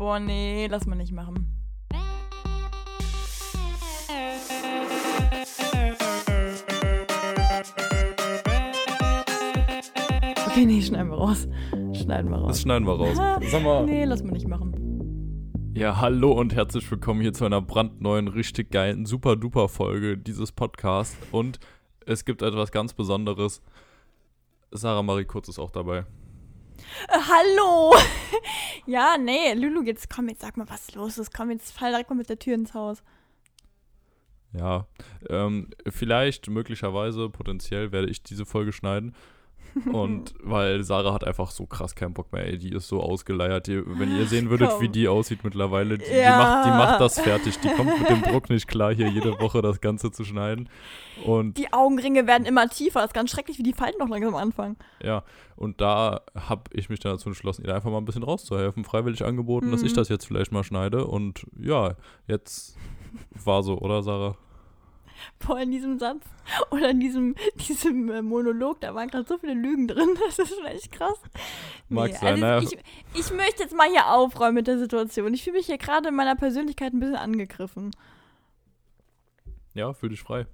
Boah, nee, lass mal nicht machen. Okay, nee, schneiden wir raus. Schneiden wir raus. Das schneiden wir raus. Sag mal. Nee, lass mal nicht machen. Ja, hallo und herzlich willkommen hier zu einer brandneuen, richtig geilen, super duper Folge dieses Podcasts. Und es gibt etwas ganz Besonderes. Sarah Marie Kurz ist auch dabei. Äh, hallo! ja, nee, Lulu, jetzt komm, jetzt sag mal, was los ist. Komm, jetzt fall direkt mal mit der Tür ins Haus. Ja, ähm, vielleicht, möglicherweise, potenziell werde ich diese Folge schneiden. Und weil Sarah hat einfach so krass keinen Bock mehr, ey, die ist so ausgeleiert. Die, wenn ihr sehen würdet, Komm. wie die aussieht mittlerweile, die, Ja. die, macht, die macht das fertig. Die kommt mit dem Druck nicht klar, hier jede Woche das Ganze zu schneiden. Und Die Augenringe werden immer tiefer. Das ist ganz schrecklich, wie die Falten noch langsam anfangen. ja, und da habe ich mich dann dazu entschlossen, ihr einfach mal ein bisschen rauszuhelfen. Freiwillig angeboten, dass ich Mhm. das jetzt vielleicht mal schneide. Und ja, jetzt war so, oder Sarah? Boah, in diesem Satz oder in diesem, diesem äh, Monolog, da waren gerade so viele Lügen drin. Das ist schon echt krass. Mag sein, naja. ich, ich möchte jetzt mal hier aufräumen mit der Situation. Ich fühle mich hier gerade in meiner Persönlichkeit ein bisschen angegriffen. Ja, fühl dich frei.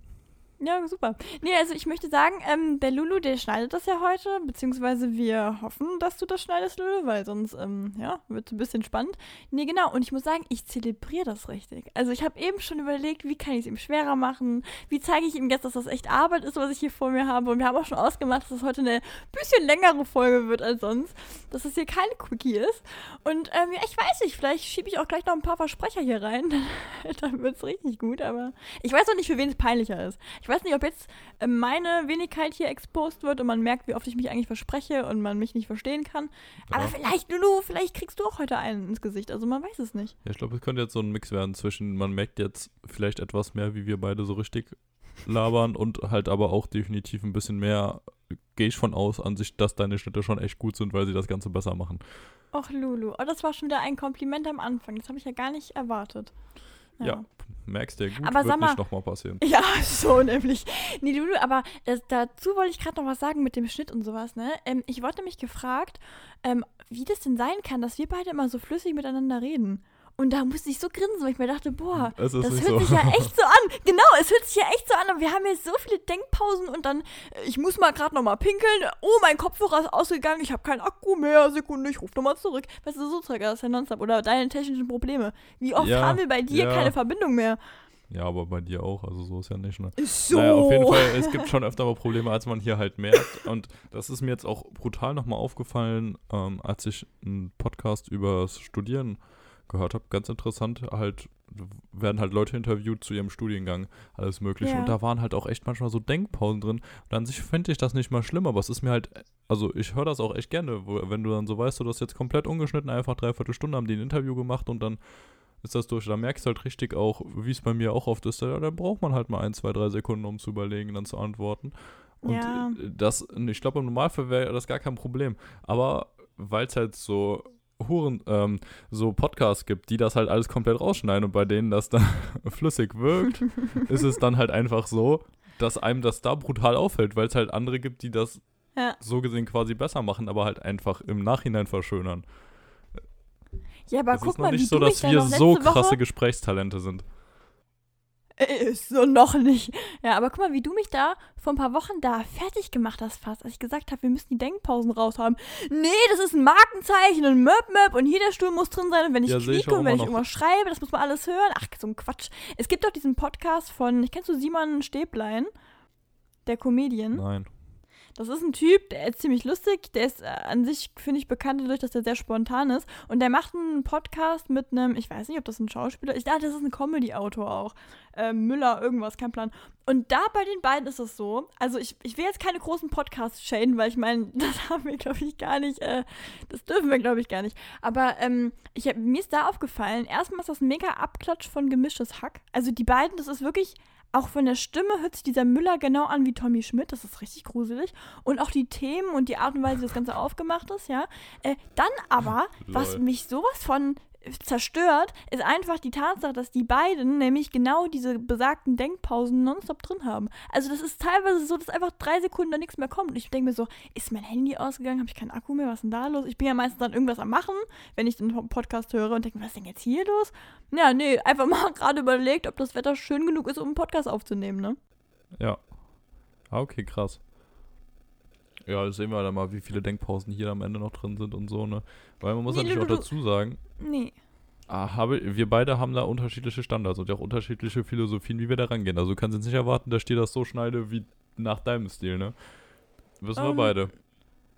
Ja, super. Nee, also ich möchte sagen, ähm, der Lulu, der schneidet das ja heute, beziehungsweise wir hoffen, dass du das schneidest, Lulu, weil sonst, ähm, ja, wird es ein bisschen spannend. Nee, genau, und ich muss sagen, ich zelebriere das richtig. Also ich habe eben schon überlegt, wie kann ich es ihm schwerer machen, wie zeige ich ihm jetzt, dass das echt Arbeit ist, was ich hier vor mir habe. Und wir haben auch schon ausgemacht, dass das heute eine bisschen längere Folge wird als sonst, dass das hier keine Quickie ist. Und ähm, ja, ich weiß nicht, vielleicht schiebe ich auch gleich noch ein paar Versprecher hier rein, dann wird es richtig gut, aber ich weiß auch nicht, für wen es peinlicher ist. Ich weiß nicht, ob jetzt äh, meine Wenigkeit hier exposed wird und man merkt, wie oft ich mich eigentlich verspreche und man mich nicht verstehen kann. Aber Ja. vielleicht, Lulu, vielleicht kriegst du auch heute einen ins Gesicht. Also man weiß es nicht. Ja, ich glaube, es könnte jetzt so ein Mix werden zwischen, man merkt jetzt vielleicht etwas mehr, wie wir beide so richtig labern und halt aber auch definitiv ein bisschen mehr, gehe ich von aus, an sich, dass deine Schnitte schon echt gut sind, weil sie das Ganze besser machen. Och, Lulu. Oh, das war schon wieder ein Kompliment am Anfang. Das habe ich ja gar nicht erwartet. Ja, merkst du ja gut, Aber wird sag mal- nicht nochmal passieren. Ja, so nämlich. Nee, Lulu, aber das, dazu wollte ich gerade noch was sagen mit dem Schnitt und sowas, ne? Ähm, ich wurde nämlich gefragt, ähm, wie das denn sein kann, dass wir beide immer so flüssig miteinander reden. Und da musste ich so grinsen, weil ich mir dachte, boah, das nicht hört so. sich ja echt so an. Genau, es hört sich ja echt so an. Aber wir haben jetzt so viele Denkpausen und dann, äh, ich muss mal gerade noch mal pinkeln. Oh, mein Kopfhörer ist ausgegangen. Ich habe keinen Akku mehr. Sekunde, ich rufe nochmal zurück. Weißt du, so Zeug, das ist ja nonstop. Oder deine technischen Probleme. Wie oft Ja, haben wir bei dir ja. keine Verbindung mehr? Ja, aber bei dir auch, also so ist ja nicht, ne? So. Naja, auf jeden Fall, es gibt schon öfter mal Probleme, als man hier halt merkt. Und das ist mir jetzt auch brutal nochmal aufgefallen, ähm, als ich einen Podcast über das Studieren gehört habe. Ganz interessant, halt werden halt Leute interviewt zu ihrem Studiengang, alles mögliche. Ja. Und da waren halt auch echt manchmal so Denkpausen drin. Und an sich finde ich das nicht mal schlimm, aber es ist mir halt, also ich höre das auch echt gerne, wo, wenn du dann so weißt, du das jetzt komplett ungeschnitten, einfach dreiviertel Stunde haben die ein Interview gemacht und dann ist das durch. Da merkst du halt richtig auch, wie es bei mir auch oft ist, da, da braucht man halt mal ein, zwei, drei Sekunden, um zu überlegen, dann zu antworten. Und Ja. äh, das, ich glaube, im Normalfall wäre das gar kein Problem. Aber weil es halt so Huren, ähm, so Podcasts gibt, die das halt alles komplett rausschneiden und bei denen das dann flüssig wirkt, ist es dann halt einfach so, dass einem das da brutal auffällt, weil es halt andere gibt, die das Ja. so gesehen quasi besser machen, aber halt einfach im Nachhinein verschönern. Ja, aber es guck ist noch mal, wie nicht so, dass da wir so krasse Woche, Gesprächstalente sind. Äh, Ist so noch nicht. Ja, aber guck mal, wie du mich da vor ein paar Wochen da fertig gemacht hast fast, als ich gesagt habe, wir müssen die Denkpausen raus haben. Nee, das ist ein Markenzeichen und Möp Möp und hier der Stuhl muss drin sein und wenn ich Ja, ich auch und wenn ich irgendwas schreibe, das muss man alles hören. Ach, so ein Quatsch. Es gibt doch diesen Podcast von, kennst du Simon Stäblein? Der Comedian. Nein. Das ist ein Typ, der ist ziemlich lustig. Der ist äh, an sich, finde ich, bekannt dadurch, dass er sehr spontan ist. Und der macht einen Podcast mit einem, ich weiß nicht, ob das ein Schauspieler ist. Ich dachte, das ist ein Comedy-Autor auch. Äh, Müller, irgendwas, kein Plan. Und da bei den beiden ist es so, also ich, ich will jetzt keine großen Podcasts shaden, weil ich meine, das haben wir, glaube ich, gar nicht, äh, das dürfen wir, glaube ich, gar nicht. Aber ähm, ich hab, mir ist da aufgefallen, erstmal ist das ein mega Abklatsch von gemischtes Hack. Also die beiden, das ist wirklich auch von der Stimme hört sich dieser Müller genau an wie Tommy Schmidt. Das ist richtig gruselig. Und auch die Themen und die Art und Weise, wie das Ganze aufgemacht ist, ja. Äh, dann aber, was mich sowas von zerstört, ist einfach die Tatsache, dass die beiden nämlich genau diese besagten Denkpausen nonstop drin haben. Also das ist teilweise so, dass einfach drei Sekunden da nichts mehr kommt. Und ich denke mir so, ist mein Handy ausgegangen? Habe ich keinen Akku mehr? Was ist denn da los? Ich bin ja meistens dann irgendwas am Machen, wenn ich den Podcast höre und denke, was ist denn jetzt hier los? Ja, nee, einfach mal gerade überlegt, ob das Wetter schön genug ist, um einen Podcast aufzunehmen, ne? Ja. Ah, okay, krass. Ja, sehen wir dann mal, wie viele Denkpausen hier am Ende noch drin sind und so, ne? Weil man muss Nee, natürlich du- auch dazu sagen, Nee. ah, habe, wir beide haben da unterschiedliche Standards und auch unterschiedliche Philosophien, wie wir da rangehen. Also du kannst jetzt nicht erwarten, dass ich dir das so schneide wie nach deinem Stil, ne? Wissen wir Ähm, beide.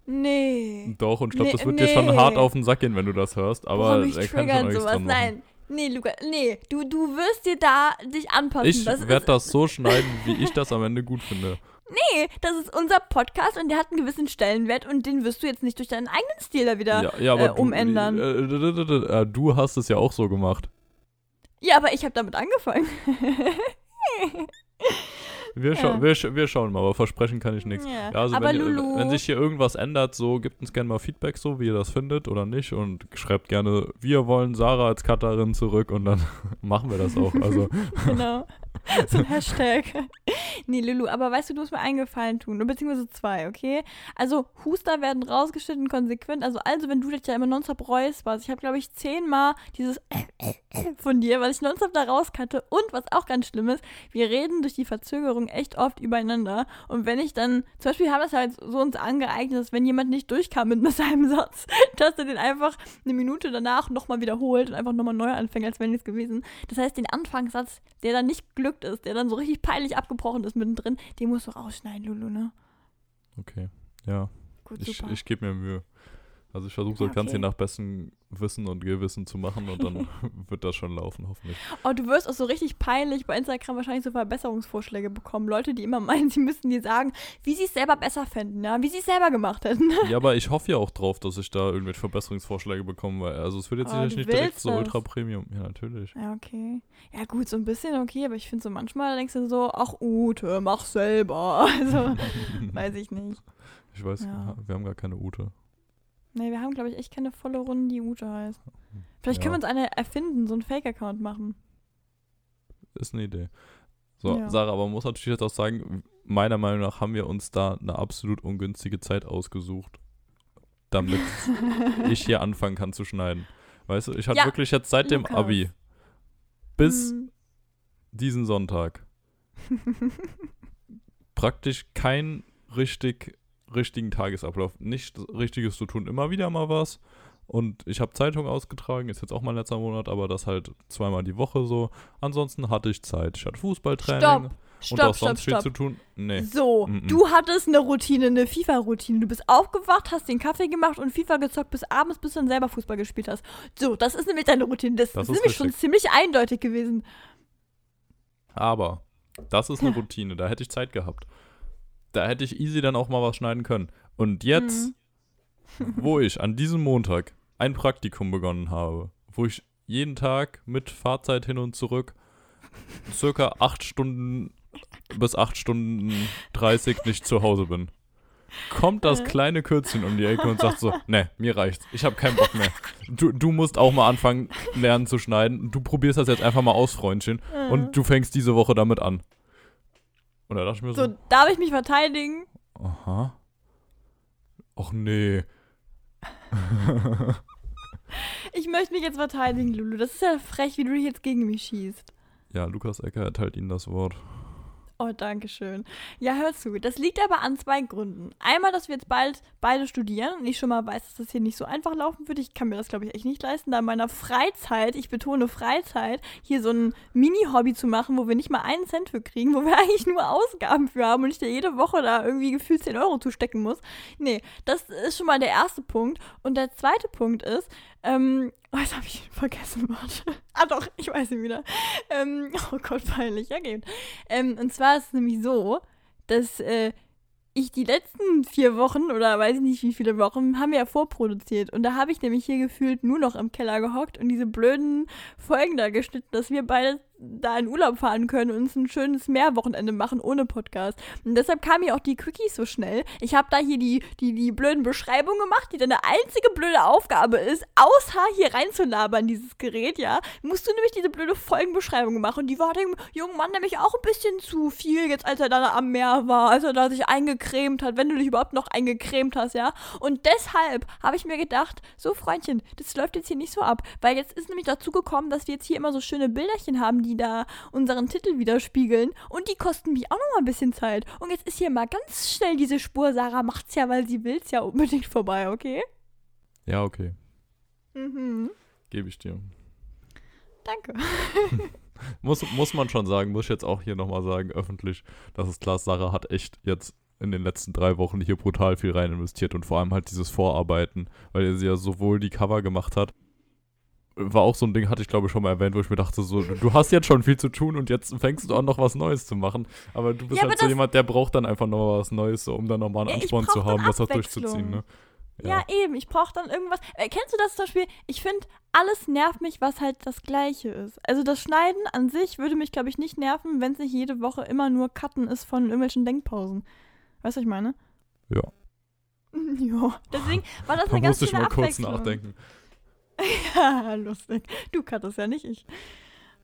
Nee. Doch, und ich glaube, nee, das wird dir schon nee. hart auf den Sack gehen, wenn du das hörst, aber Boah, er kann schon sowas. dran machen. Nein. Nee, Luca, nee, du, du wirst dir da dich anpassen. Ich werde das so schneiden, wie ich das am Ende gut finde. Nee, das ist unser Podcast und der hat einen gewissen Stellenwert und den wirst du jetzt nicht durch deinen eigenen Stil da wieder. Ja, ja äh, du, umändern. Äh, d- d- d- äh, du hast es ja auch so gemacht. Ja, aber ich habe damit angefangen. Wir, schau Ja. wir, sch wir schauen mal, aber versprechen kann ich nichts. Ja. Also aber wenn, Lulu, wenn sich hier irgendwas ändert, so gebt uns gerne mal Feedback, so wie ihr das findet oder nicht und schreibt gerne, wir wollen Sarah als Cutterin zurück und dann machen wir das auch. Also genau. So ein Hashtag. nee, Lulu, aber weißt du, du musst mir einen Gefallen tun. Beziehungsweise zwei, okay? Also, Huster werden rausgeschnitten konsequent. Also, also wenn du dich ja immer nonstop räusperst. Ich habe, glaube ich, zehnmal dieses von dir, weil ich nonstop da rauskannte. Und was auch ganz schlimm ist, wir reden durch die Verzögerung echt oft übereinander. Und wenn ich dann, zum Beispiel haben wir es halt so uns angeeignet, dass wenn jemand nicht durchkam mit seinem Satz, dass er den einfach eine Minute danach nochmal wiederholt und einfach nochmal neu anfängt, als wenn nichts gewesen. Das heißt, den Anfangssatz, der dann nicht glückt ist, der dann so richtig peinlich abgebrochen ist mittendrin, den musst du rausschneiden, Lulu, ne? okay, ja, Gut, ich, super. ich gebe mir Mühe. Also ich versuche das Ganze okay. nach bestem Wissen und Gewissen zu machen und dann wird das schon laufen, hoffentlich. oh, du wirst auch so richtig peinlich bei Instagram wahrscheinlich so Verbesserungsvorschläge bekommen. Leute, die immer meinen, sie müssten dir sagen, wie sie es selber besser fänden, ja? wie sie es selber gemacht hätten. Ja, aber ich hoffe ja auch drauf, dass ich da irgendwelche Verbesserungsvorschläge bekomme, weil also es wird jetzt Oh, sicherlich nicht direkt willst so das. ultra Premium. Ja, natürlich. Ja, okay. Ja, gut, so ein bisschen okay, aber ich finde so manchmal denkst du so, ach Ute, mach selber. Also, weiß ich nicht. Ich weiß, Ja. wir haben gar keine Ute. Nee, wir haben, glaube ich, echt keine volle Runde, die Ute heißt. Vielleicht können wir Ja. uns eine erfinden, so einen Fake-Account machen. Ist eine Idee. So, Ja. Sarah, aber man muss natürlich jetzt auch sagen, meiner Meinung nach haben wir uns da eine absolut ungünstige Zeit ausgesucht, damit ich hier anfangen kann zu schneiden. Weißt du, ich hatte Ja, wirklich jetzt seit dem Lukas. Abi bis Hm. diesen Sonntag praktisch keinen richtig, richtigen Tagesablauf. Nichts Richtiges zu tun. Immer wieder mal was. Und ich habe Zeitung ausgetragen, ist jetzt auch mein letzter Monat, aber das halt zweimal die Woche so. Ansonsten hatte ich Zeit. Ich hatte Fußballtraining Stopp, und stopp, auch stopp, sonst viel stopp. zu tun. Nee. So, Mhm. du hattest eine Routine, eine FIFA-Routine. Du bist aufgewacht, hast den Kaffee gemacht und FIFA gezockt bis abends, bis du dann selber Fußball gespielt hast. So, das ist nämlich deine Routine. Das, Das ist ist nämlich schon richtig. ziemlich eindeutig gewesen. Aber das ist eine Routine, da hätte ich Zeit gehabt. Da hätte ich easy dann auch mal was schneiden können. Und jetzt, Mhm. wo ich an diesem Montag ein Praktikum begonnen habe, wo ich jeden Tag mit Fahrzeit hin und zurück circa acht Stunden bis acht Stunden 30 nicht zu Hause bin, kommt das Äh. kleine Kürzchen um die Ecke und sagt so, ne, mir reicht's, ich habe keinen Bock mehr. Du, du musst auch mal anfangen, lernen zu schneiden. Du probierst das jetzt einfach mal aus, Freundchen. Äh. Und du fängst diese Woche damit an. Und da dachte ich mir so, So, darf ich mich verteidigen? aha. Och nee. Ich möchte mich jetzt verteidigen, Lulu. Das ist ja frech, wie du dich jetzt gegen mich schießt. Ja, Lukas Ecker erteilt Ihnen das Wort. Oh, danke schön. Ja, hör zu. Das liegt aber an zwei Gründen. Einmal, dass wir jetzt bald beide studieren und ich schon mal weiß, dass das hier nicht so einfach laufen wird. Ich kann mir das, glaube ich, echt nicht leisten, da in meiner Freizeit, ich betone Freizeit, hier so ein Mini-Hobby zu machen, wo wir nicht mal einen Cent für kriegen, wo wir eigentlich nur Ausgaben für haben und ich da jede Woche da irgendwie gefühlt 10 Euro zustecken muss. Nee, das ist schon mal der erste Punkt. Und der zweite Punkt ist, ähm, oh, jetzt habe ich vergessen, warte. ah doch, ich weiß ihn wieder. Ähm, oh Gott, peinlich, ja geht. Ähm, und zwar ist es nämlich so, dass äh, ich die letzten vier Wochen oder weiß ich nicht wie viele Wochen haben wir ja vorproduziert. Und da habe ich nämlich hier gefühlt nur noch im Keller gehockt und diese blöden Folgen da geschnitten, dass wir beide da in Urlaub fahren können und uns ein schönes Meerwochenende machen ohne Podcast. Und deshalb kamen mir auch die Quickies so schnell. Ich habe da hier die, die, die blöden Beschreibungen gemacht, die deine einzige blöde Aufgabe ist, außer hier reinzulabern, dieses Gerät, ja, musst du nämlich diese blöde Folgenbeschreibung machen. Und die war dem jungen Mann nämlich auch ein bisschen zu viel, jetzt als er da am Meer war, als er da sich eingecremt hat, wenn du dich überhaupt noch eingecremt hast, ja. Und deshalb habe ich mir gedacht, so Freundchen, das läuft jetzt hier nicht so ab, weil jetzt ist nämlich dazu gekommen, dass wir jetzt hier immer so schöne Bilderchen haben, die da unseren Titel widerspiegeln und die kosten mich auch noch mal ein bisschen Zeit. Und jetzt ist hier mal ganz schnell diese Spur, Sarah macht's ja, weil sie will's ja unbedingt vorbei, okay? Ja, okay. Mhm. Gebe ich dir. Danke. muss, muss man schon sagen, muss ich jetzt auch hier nochmal sagen, öffentlich, dass es klar, Sarah hat echt jetzt in den letzten drei Wochen hier brutal viel rein investiert und vor allem halt dieses Vorarbeiten, weil sie ja sowohl die Cover gemacht hat, war auch so ein Ding, hatte ich glaube ich schon mal erwähnt, wo ich mir dachte, so, du hast jetzt schon viel zu tun und jetzt fängst du an, noch was Neues zu machen. Aber du bist Ja, halt so jemand, der braucht dann einfach noch was Neues, so, um dann nochmal einen Ja, Ansporn zu haben, das auch Abwechslung. durchzuziehen. Ne? Ja, eben. Ich brauche dann irgendwas. Äh, kennst du das zum Beispiel? Ich finde, alles nervt mich, was halt das Gleiche ist. Also das Schneiden an sich würde mich, glaube ich, nicht nerven, wenn es nicht jede Woche immer nur Cutten ist von irgendwelchen Denkpausen. Weißt du, was ich meine? Ja. ja. Deswegen war das Da eine ganz musste ich schöne mal kurz Abwechslung. nachdenken. Ja, lustig. Du cuttest ja nicht ich.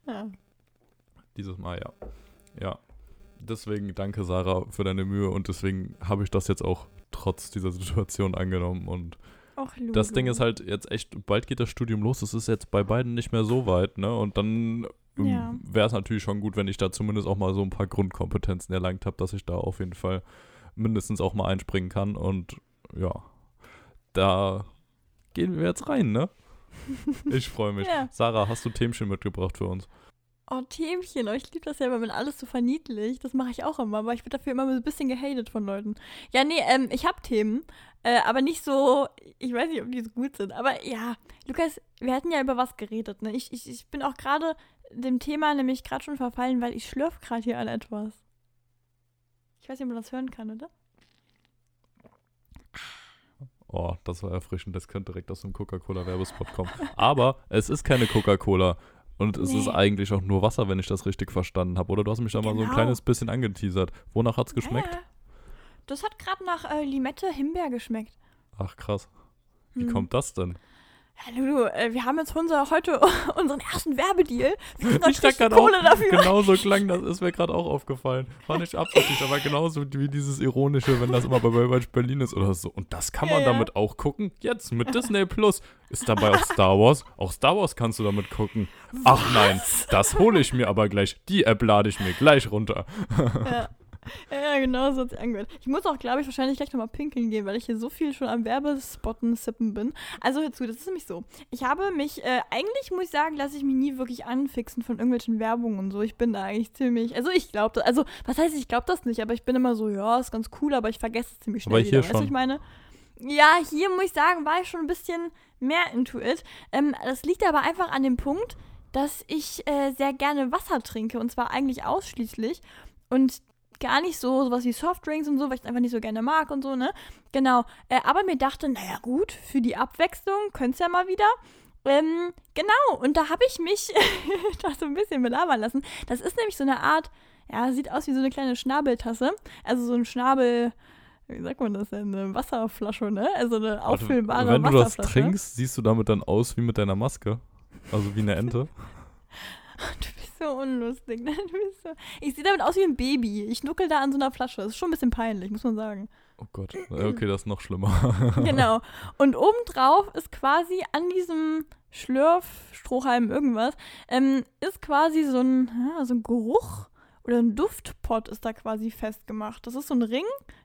Ja. Dieses Mal, ja. Ja. Deswegen danke, Sarah, für deine Mühe und deswegen habe ich das jetzt auch trotz dieser Situation angenommen und Och, das Ding ist halt jetzt echt, bald geht das Studium los, es ist jetzt bei beiden nicht mehr so weit, ne? Und dann ähm, Ja. wäre es natürlich schon gut, wenn ich da zumindest auch mal so ein paar Grundkompetenzen erlangt habe, dass ich da auf jeden Fall mindestens auch mal einspringen kann und ja, da gehen wir jetzt rein, ne? Ich freue mich. Ja. Sarah, hast du Themchen mitgebracht für uns? Oh, Themchen. Oh, ich liebe das ja wenn alles so verniedlicht. Das mache ich auch immer, aber ich werde dafür immer so ein bisschen gehatet von Leuten. Ja, nee, ähm, ich habe Themen, äh, aber nicht so, ich weiß nicht, ob die so gut sind. Aber ja, Lukas, wir hatten ja über was geredet, ne? Ich, ich, ich bin auch gerade dem Thema nämlich gerade schon verfallen, weil ich schlürf gerade hier an etwas. Ich weiß nicht, ob man das hören kann, oder? Oh, das war erfrischend. Das könnte direkt aus dem Coca-Cola-Werbespot kommen. Aber es ist keine Coca-Cola. Und es ist Nee. eigentlich auch nur Wasser, wenn ich das richtig verstanden habe. Oder du hast mich da mal so ein Genau. kleines bisschen angeteasert. Wonach hat's geschmeckt? Ja, ja. Das hat gerade nach äh, Limette Himbeer geschmeckt. Ach krass. Wie Hm. kommt das denn? Ja, Lulu, äh, wir haben jetzt unser, heute unseren ersten Werbedeal. Wir kriegen Ich dachte richtig gerade auch, dafür. genau so klang das, ist mir gerade auch aufgefallen. War nicht absichtlich, aber genauso wie dieses Ironische, wenn das immer bei Baywatch Berlin ist oder so. Und das kann man Ja, ja. damit auch gucken? Jetzt mit Disney Plus. Ist dabei auch Star Wars? Auch Star Wars kannst du damit gucken. Ach nein, das hole ich mir aber gleich. Die App lade ich mir gleich runter. Ja. Ja, genau so hat sich angehört. Ich muss auch, glaube ich, wahrscheinlich gleich nochmal pinkeln gehen, weil ich hier so viel schon am Werbespotten sippen bin. Also hör zu, das ist nämlich so. Ich habe mich, äh, eigentlich muss ich sagen, lasse ich mich nie wirklich anfixen von irgendwelchen Werbungen und so. Ich bin da eigentlich ziemlich, also ich glaube das, also was heißt, ich glaube das nicht, aber ich bin immer so, ja, ist ganz cool, aber ich vergesse es ziemlich schnell Aber hier wieder. Weißt du, ich meine? Ja, hier muss ich sagen, war ich schon ein bisschen mehr into it. Ähm, das liegt aber einfach an dem Punkt, dass ich äh, sehr gerne Wasser trinke und zwar eigentlich ausschließlich und gar nicht so sowas wie Softdrinks und so, weil ich es einfach nicht so gerne mag und so, ne? Genau. Äh, aber mir dachte, naja gut, für die Abwechslung könnt's ja mal wieder. Ähm, genau, und da habe ich mich da so ein bisschen belabern lassen. Das ist nämlich so eine Art, ja, sieht aus wie so eine kleine Schnabeltasse. Also so ein Schnabel, wie sagt man das denn? Eine Wasserflasche, ne? Also eine auffüllbare Wenn du das Wasserflasche. trinkst, siehst du damit dann aus wie mit deiner Maske. Also wie eine Ente. Du so unlustig? Du bist so. Ich sehe damit aus wie ein Baby. Ich nuckel da an so einer Flasche. Das ist schon ein bisschen peinlich, muss man sagen. Oh Gott. Okay, das ist noch schlimmer. genau. Und obendrauf ist quasi an diesem Schlürf, Strohhalm, irgendwas, ähm, ist quasi so ein, ja, so ein Geruch oder ein Duftpot ist da quasi festgemacht. Das ist so ein Ring,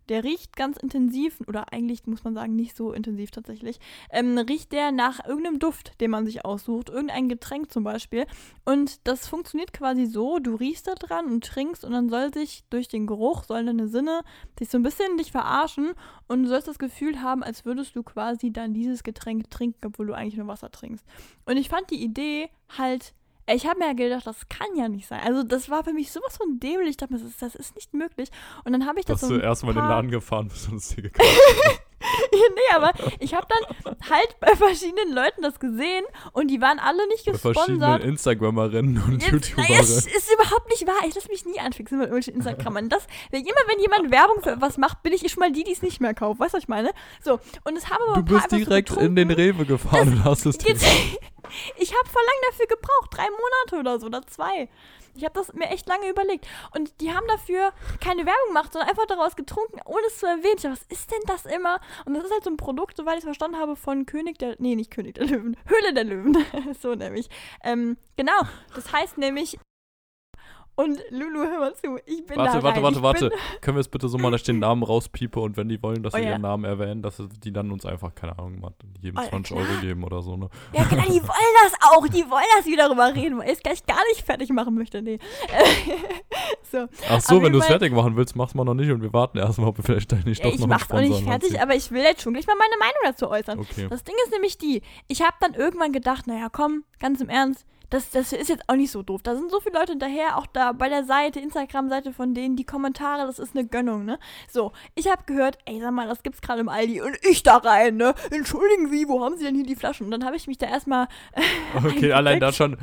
der riecht ganz intensiv, oder eigentlich muss man sagen, nicht so intensiv tatsächlich, ähm, riecht der nach irgendeinem Duft, den man sich aussucht, irgendein Getränk zum Beispiel. Und das funktioniert quasi so, du riechst da dran und trinkst und dann soll sich durch den Geruch, sollen deine Sinne sich so ein bisschen dich verarschen und du sollst das Gefühl haben, als würdest du quasi dann dieses Getränk trinken, obwohl du eigentlich nur Wasser trinkst. Und ich fand die Idee halt, ich habe mir ja gedacht, das kann ja nicht sein. Also das war für mich sowas von dämlich. Ich dachte mir, das ist, das ist nicht möglich. Und dann habe ich das Dass so du erstmal in den Laden gefahren bist und es dir gekauft nee, aber ich habe dann halt bei verschiedenen Leuten das gesehen und die waren alle nicht Bei verschiedenen gesponsert. Instagrammerinnen und Jetzt, YouTuberinnen. es ist überhaupt nicht wahr. Ich lasse mich nie anfixen mit irgendwelchen Instagrammern. Das, wenn, immer wenn jemand Werbung für was macht, bin ich schon mal die, die es nicht mehr kauft. Weißt du, was ich meine? So, und es haben aber Du bist einfach so direkt in den. Rewe gefahren und hast es Jetzt, ich habe voll lang dafür gebraucht. Drei Monate oder so, oder zwei. Ich habe das mir echt lange überlegt. Und die haben dafür keine Werbung gemacht, sondern einfach daraus getrunken, ohne es zu erwähnen. Ich dachte, was ist denn das immer? Und das ist halt so ein Produkt, soweit ich es verstanden habe, von König der... Nee, nicht König der Löwen. Höhle der Löwen. so nämlich. Ähm, genau. Das heißt nämlich... Und Lulu, hör mal zu. Ich bin Warte, da warte, rein. warte, ich warte. Bin, Können wir jetzt bitte so mal, dass ich den Namen rauspiepe und wenn die wollen, dass Oh wir ja. ihren Namen erwähnen, dass die dann uns einfach, keine Ahnung, mal jedem Oh ja, 20 klar. Euro geben oder so, ne? ja, klar, die wollen das auch. Die wollen, dass wir darüber reden, weil ich es gleich gar nicht fertig machen möchte. Nee. so. Ach so, Auf wenn du es fertig machen willst, mach's mal noch nicht und wir warten erstmal, ob wir vielleicht nicht doch ich noch einen mach's auch nicht fertig, aber ich will jetzt schon gleich mal meine Meinung dazu äußern. Okay. Das Ding ist nämlich die, ich habe dann irgendwann gedacht, naja, komm, ganz im Ernst, das, das ist jetzt auch nicht so doof. Da sind so viele Leute hinterher, auch da bei der Seite, Instagram-Seite von denen, die Kommentare, das ist eine Gönnung, ne? So, ich habe gehört, ey, sag mal, das gibt's gerade im Aldi und ich da rein, ne? Entschuldigen Sie, wo haben Sie denn hier die Flaschen? Und dann habe ich mich da erstmal Okay, allein da schon.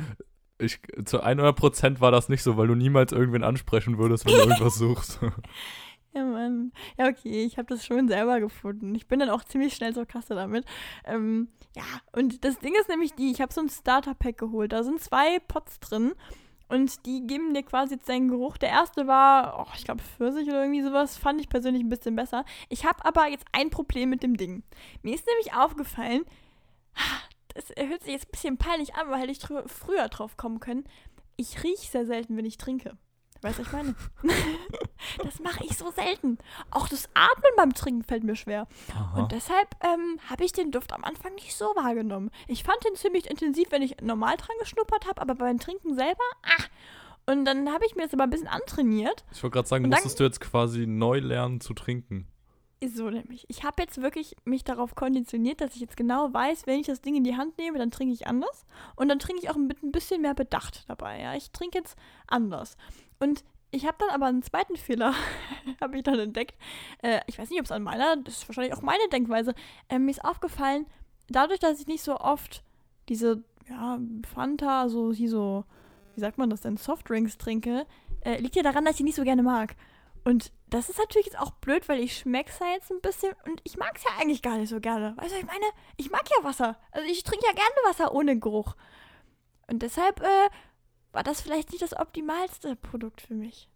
Ich, zu 100% war das nicht so, weil du niemals irgendwen ansprechen würdest, wenn du irgendwas suchst. Ja, Mann. Ja, okay, ich habe das schon selber gefunden. Ich bin dann auch ziemlich schnell zur Kasse damit. Ähm, ja, und das Ding ist nämlich die, ich habe so ein Starter-Pack geholt. Da sind zwei Pots drin und die geben dir quasi jetzt deinen Geruch. Der erste war, oh, ich glaube, Pfirsich oder irgendwie sowas. Fand ich persönlich ein bisschen besser. Ich habe aber jetzt ein Problem mit dem Ding. Mir ist nämlich aufgefallen, das hört sich jetzt ein bisschen peinlich an, weil hätte ich früher drauf kommen können. Ich rieche sehr selten, wenn ich trinke. Weißt du, was ich meine? das mache ich so selten. Auch das Atmen beim Trinken fällt mir schwer. Aha. Und deshalb ähm, habe ich den Duft am Anfang nicht so wahrgenommen. Ich fand den ziemlich intensiv, wenn ich normal dran geschnuppert habe, aber beim Trinken selber, ah. Und dann habe ich mir das aber ein bisschen antrainiert. Ich wollte gerade sagen, Und dann- musstest du jetzt quasi neu lernen zu trinken. So nämlich. Ich habe jetzt wirklich mich darauf konditioniert, dass ich jetzt genau weiß, wenn ich das Ding in die Hand nehme, dann trinke ich anders. Und dann trinke ich auch mit ein bisschen mehr Bedacht dabei. Ja, ich trinke jetzt anders. Und ich habe dann aber einen zweiten Fehler, habe ich dann entdeckt. Äh, ich weiß nicht, ob es an meiner, das ist wahrscheinlich auch meine Denkweise. Äh, mir ist aufgefallen, dadurch, dass ich nicht so oft diese, ja, Fanta, so, hier so, wie sagt man das denn, Softdrinks trinke, äh, liegt ja daran, dass ich die nicht so gerne mag. Und das ist natürlich jetzt auch blöd, weil ich schmeck's ja jetzt ein bisschen und ich mag's ja eigentlich gar nicht so gerne. Weißt du, ich meine? Ich mag ja Wasser. Also ich trinke ja gerne Wasser ohne Geruch. Und deshalb äh, war das vielleicht nicht das optimalste Produkt für mich.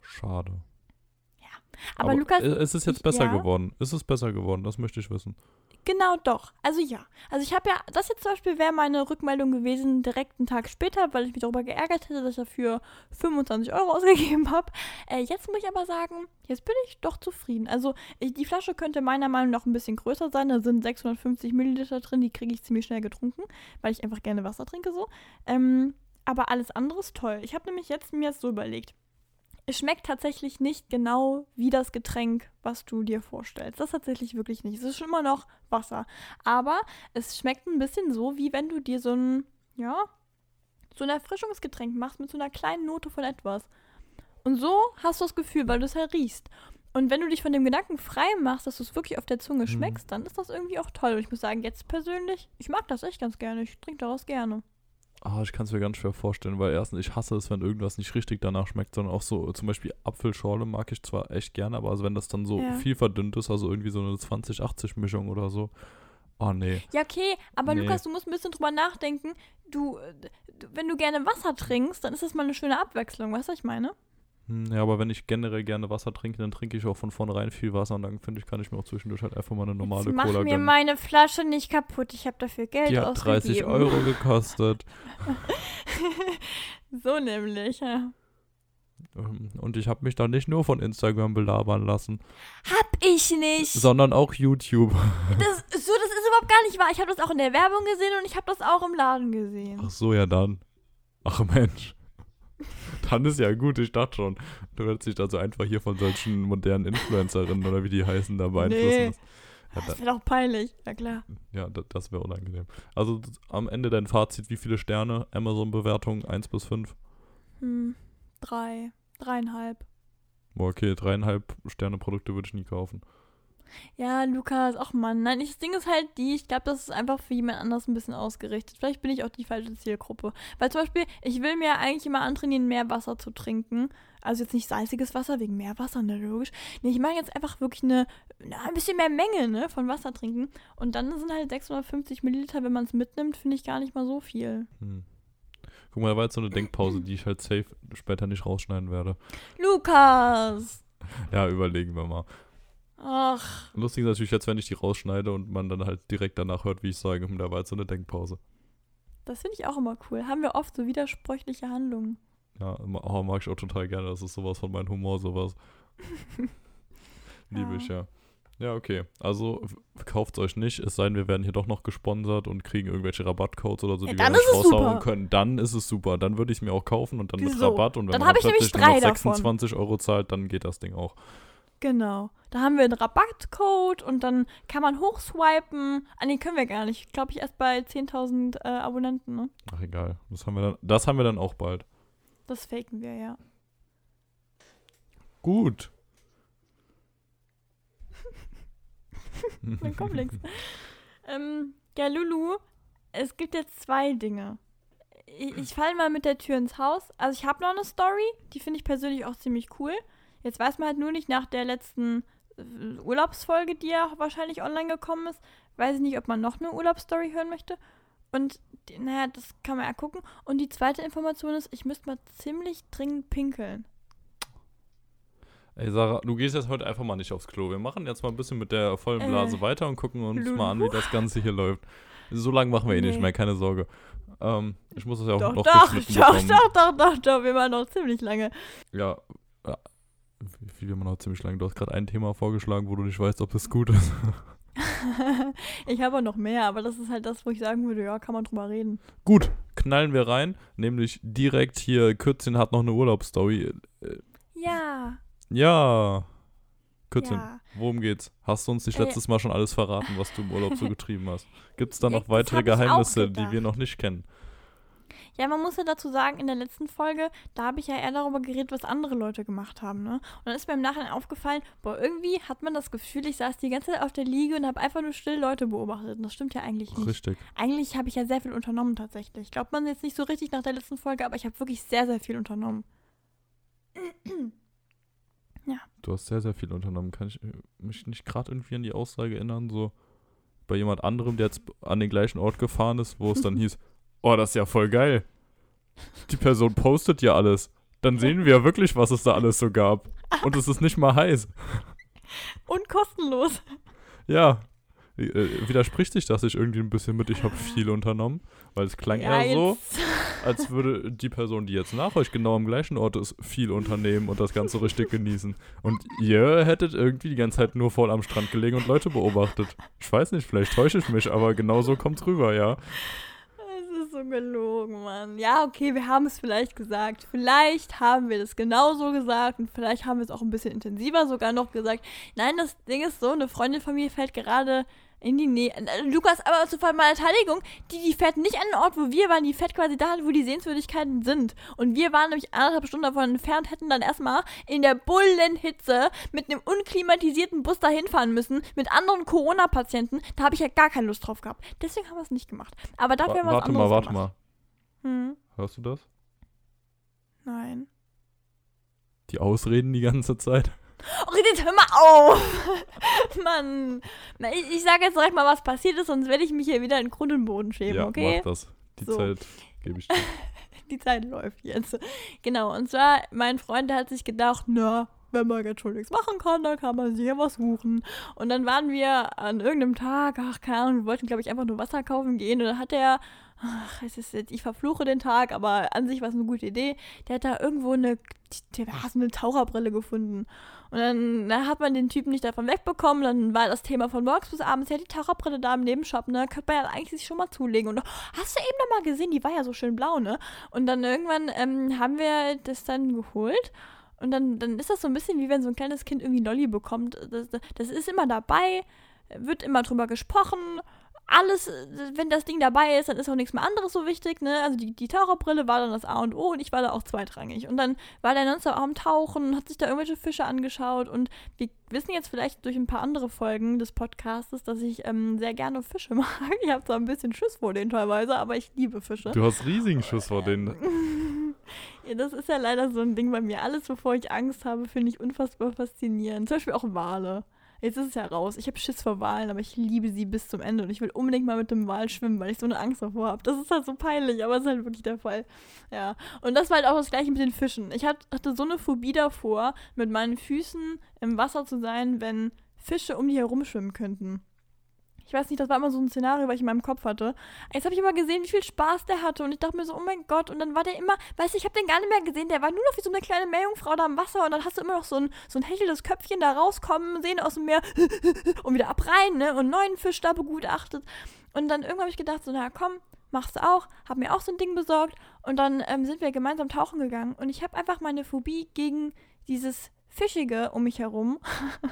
Schade. Aber, Lukas, äh, es ist jetzt besser ja? geworden. Ist es besser geworden? Das möchte ich wissen. Genau doch. Also ja. Also ich habe ja, das jetzt zum Beispiel wäre meine Rückmeldung gewesen, direkt einen Tag später, weil ich mich darüber geärgert hätte, dass ich dafür 25 Euro ausgegeben habe. Äh, jetzt muss ich aber sagen, jetzt bin ich doch zufrieden. Also ich, die Flasche könnte meiner Meinung nach ein bisschen größer sein. Da sind 650 Milliliter drin, die kriege ich ziemlich schnell getrunken, weil ich einfach gerne Wasser trinke so. Ähm, aber alles andere ist toll. Ich habe nämlich jetzt mir das so überlegt. Es schmeckt tatsächlich nicht genau wie das Getränk, was du dir vorstellst. Das tatsächlich wirklich nicht. Es ist schon immer noch Wasser. Aber es schmeckt ein bisschen so, wie wenn du dir so ein, ja, so ein Erfrischungsgetränk machst mit so einer kleinen Note von etwas. Und so hast du das Gefühl, weil du es halt riechst. Und wenn du dich von dem Gedanken frei machst, dass du es wirklich auf der Zunge Mhm. schmeckst, dann ist das irgendwie auch toll. Und ich muss sagen, jetzt persönlich, ich mag das echt ganz gerne. Ich trinke daraus gerne. Ah, ich kann es mir ganz schwer vorstellen, weil erstens, ich hasse es, wenn irgendwas nicht richtig danach schmeckt, sondern auch so, zum Beispiel Apfelschorle mag ich zwar echt gerne, aber also wenn das dann so Ja. viel verdünnt ist, also irgendwie so eine 20-80-Mischung oder so, oh nee. Ja, okay, aber Nee. Lukas, du musst ein bisschen drüber nachdenken. Du, wenn du gerne Wasser trinkst, dann ist das mal eine schöne Abwechslung, weißt du, was ich meine? Hm, Ja, aber wenn ich generell gerne Wasser trinke, dann trinke ich auch von vornherein viel Wasser und dann finde ich, kann ich mir auch zwischendurch halt einfach mal eine normale Jetzt mach Cola mir gönnen. meine Flasche nicht kaputt. Ich habe dafür Geld Die hat 30 ausgegeben. Euro gekostet. so nämlich, ja. Ähm, Und ich habe mich da nicht nur von Instagram belabern lassen, Hab ich nicht. sondern auch YouTube. Das, so, das ist überhaupt gar nicht wahr. Ich habe das auch in der Werbung gesehen und ich habe das auch im Laden gesehen. Ach so, ja dann. Ach Mensch. Dann ist ja gut, ich dachte schon. Du wirst dich da so einfach hier von solchen modernen Influencerinnen oder wie die heißen da beeinflussen. Nee. Ja, da, Das wäre doch peinlich. Ja, klar. ja da, das wäre unangenehm. Also das, am Ende dein Fazit, wie viele Sterne? Amazon-Bewertung 1 bis 5. Hm, drei. Dreieinhalb. Okay, dreieinhalb Sterne Produkte würde ich nie kaufen. Ja, Lukas, ach Mann. Nein, das Ding ist halt die, ich glaube, das ist einfach für jemand anders ein bisschen ausgerichtet. Vielleicht bin ich auch die falsche Zielgruppe. Weil zum Beispiel, ich will mir eigentlich immer antrainieren, mehr Wasser zu trinken. Also jetzt nicht salziges Wasser wegen Meerwasser, ne, logisch. Nee, ich mache jetzt einfach wirklich eine, na, ein bisschen mehr Menge, ne, von Wasser trinken. Und dann sind halt 650 Milliliter, wenn man es mitnimmt, finde ich gar nicht mal so viel. Hm. Guck mal, da war jetzt so eine Denkpause, die ich halt safe später nicht rausschneiden werde. Lukas! Ja, überlegen wir mal. Ach, Lustig ist natürlich jetzt, wenn ich die rausschneide und man dann halt direkt danach hört, wie ich sage, hm, da war jetzt so eine Denkpause. das finde ich auch immer cool. Haben wir oft so widersprüchliche Handlungen. Ja, oh, mag ich auch total gerne. Das ist sowas von meinem Humor, sowas. Liebe Ja. ich, ja. Ja, okay. Also kauft euch nicht, es sei denn, wir werden hier doch noch gesponsert und kriegen irgendwelche Rabattcodes oder so, Ja, die dann wir nicht ist es raushauen super. können. Dann ist es super. Dann würde ich es mir auch kaufen und dann mit Wieso? Rabatt. Und wenn Dann man ich nämlich plötzlich noch drei davon. 26 Euro zahlt, dann geht das Ding auch. Genau. Da haben wir einen Rabattcode und dann kann man hochswipen. Ah, nee, können wir gar nicht. Glaube ich erst bei 10.000 äh, Abonnenten, ne? Ach egal. Das haben wir dann, das haben wir dann auch bald. Das faken wir, ja. Gut. Mein Komplex. ähm, ja, Lulu, es gibt jetzt zwei Dinge. Ich, ich falle mal mit der Tür ins Haus. Also ich habe noch eine Story, die finde ich persönlich auch ziemlich cool. Jetzt weiß man halt nur nicht nach der letzten äh, Urlaubsfolge, die ja wahrscheinlich online gekommen ist, weiß ich nicht, ob man noch eine Urlaubsstory hören möchte. Und naja, das kann man ja gucken. Und die zweite Information ist, ich müsste mal ziemlich dringend pinkeln. Ey, Sarah, du gehst jetzt heute einfach mal nicht aufs Klo. Wir machen jetzt mal ein bisschen mit der vollen Äh, Blase weiter und gucken uns Lulu? mal an, wie das Ganze hier läuft. So lange machen wir eh nicht Nee. mehr, keine Sorge. Ähm, ich muss das ja auch Doch, noch doch, doch, doch, doch, doch, doch, wir waren noch ziemlich lange. Ja. Wie wir noch ziemlich lange. Du hast gerade ein Thema vorgeschlagen, wo du nicht weißt, ob es gut ist. ich habe noch mehr, aber das ist halt das, wo ich sagen würde, ja, kann man drüber reden. gut, knallen wir rein. Nämlich direkt hier, Kürzchen hat noch eine Urlaubsstory. Ja, Ja. Kürzchen, ja. worum geht's? Hast du uns nicht Äh, letztes Mal schon alles verraten, was du im Urlaub so getrieben hast? Gibt es da noch weitere Geheimnisse, die wir noch nicht kennen? Ja, man muss ja dazu sagen, in der letzten Folge, da habe ich ja eher darüber geredet, was andere Leute gemacht haben, ne? Und dann ist mir im Nachhinein aufgefallen, boah, irgendwie hat man das Gefühl, ich saß die ganze Zeit auf der Liege und habe einfach nur still Leute beobachtet. Und das stimmt ja eigentlich nicht. Richtig. Eigentlich habe ich ja sehr viel unternommen tatsächlich. Glaubt man jetzt nicht so richtig nach der letzten Folge, aber ich habe wirklich sehr, sehr viel unternommen. Du hast sehr, sehr viel unternommen. Kann ich äh, mich nicht gerade irgendwie an die Aussage erinnern, so bei jemand anderem, der jetzt an den gleichen Ort gefahren ist, wo es dann hieß, oh, das ist ja voll geil. Die Person postet ja alles. Dann sehen wir ja wirklich, was es da alles so gab. Und es ist nicht mal heiß. Und kostenlos. Ja. Äh, widerspricht sich das nicht irgendwie ein bisschen mit, ich habe viel unternommen? Weil es klang eher so, als würde die Person, die jetzt nach euch genau am gleichen Ort ist, viel unternehmen und das Ganze richtig genießen. Und ihr hättet irgendwie die ganze Zeit nur voll am Strand gelegen und Leute beobachtet. Ich weiß nicht, vielleicht täusche ich mich, aber genau so kommt's rüber, ja. So gelogen, Mann. Ja, okay, wir haben es vielleicht gesagt. Vielleicht haben wir das genauso gesagt und vielleicht haben wir es auch ein bisschen intensiver sogar noch gesagt. Nein, das Ding ist so, eine Freundin von mir fällt gerade in die Nähe. Äh, Lukas, aber zu meiner Verteidigung, die, die fährt nicht an den Ort, wo wir waren, die fährt quasi dahin, wo die Sehenswürdigkeiten sind. Und wir waren nämlich anderthalb Stunden davon entfernt, hätten dann erstmal in der Bullenhitze mit einem unklimatisierten Bus dahin fahren müssen, mit anderen Corona-Patienten. Da habe ich ja gar keine Lust drauf gehabt. Deswegen haben wir es nicht gemacht. Aber dafür Wa haben wir was warte mal, warte gemacht. mal. Hm, Hörst du das? nein. Die Ausreden die ganze Zeit. Oh, jetzt hör mal auf! Mann. Na, ich, ich sage jetzt direkt mal, was passiert ist, sonst werde ich mich hier wieder in Grund und Boden schämen, ja, okay? mach das. Die So. Zeit gebe ich dir. Die Zeit läuft jetzt. Genau, und zwar, mein Freund hat sich gedacht, na, wenn man jetzt schon nichts machen kann, dann kann man sich ja was suchen. Und dann waren wir an irgendeinem Tag, ach, keine Ahnung, wir wollten, glaube ich, einfach nur Wasser kaufen gehen. Und dann hat er, ach, es ist jetzt, ich verfluche den Tag, aber an sich war es eine gute Idee. Der hat da irgendwo eine, der hat eine Taucherbrille gefunden. Und dann, dann hat man den Typen nicht davon wegbekommen. Dann war das Thema von morgens bis abends, ja, die Taucherbrille da im Nebenshop, ne? Könnte man ja eigentlich sich schon mal zulegen. Und hast du eben noch mal gesehen, die war ja so schön blau, ne? Und dann irgendwann ähm, haben wir das dann geholt. Und dann, dann ist das so ein bisschen wie wenn so ein kleines Kind irgendwie Lolli bekommt. Das, das ist immer dabei, wird immer drüber gesprochen, alles, äh, wenn das Ding dabei ist, dann ist auch nichts mehr anderes so wichtig, ne? Also die, die Taucherbrille war dann das A und O und ich war da auch zweitrangig. Und dann war der nonstop auch am Tauchen und hat sich da irgendwelche Fische angeschaut und wir wissen jetzt vielleicht durch ein paar andere Folgen des Podcastes, dass ich ähm, sehr gerne Fische mag. Ich habe zwar ein bisschen Schiss vor denen teilweise, aber ich liebe Fische. Du hast riesigen Schiss vor denen. ja, das ist ja leider so ein Ding bei mir. Alles, wovor ich Angst habe, finde ich unfassbar faszinierend. Zum Beispiel auch Wale. Jetzt ist es ja raus. Ich habe Schiss vor Walen, aber ich liebe sie bis zum Ende und ich will unbedingt mal mit dem Wal schwimmen, weil ich so eine Angst davor habe. Das ist halt so peinlich, aber es ist halt wirklich der Fall. Ja. Und das war halt auch das gleiche mit den Fischen. Ich hatte so eine Phobie davor, mit meinen Füßen im Wasser zu sein, wenn Fische um die herumschwimmen könnten. Ich weiß nicht, das war immer so ein Szenario, was ich in meinem Kopf hatte. Jetzt habe ich immer gesehen, wie viel Spaß der hatte und ich dachte mir so, oh mein Gott. Und dann war der immer, weißt du, ich habe den gar nicht mehr gesehen. Der war nur noch wie so eine kleine Meerjungfrau da im Wasser und dann hast du immer noch so ein, so ein hechelndes Köpfchen da rauskommen sehen aus dem Meer und wieder ab rein, ne? Und neuen Fisch da begutachtet. Und dann irgendwann habe ich gedacht, so, na komm, machst du auch. Hab mir auch so ein Ding besorgt und dann ähm, sind wir gemeinsam tauchen gegangen und ich habe einfach meine Phobie gegen dieses Fischige um mich herum,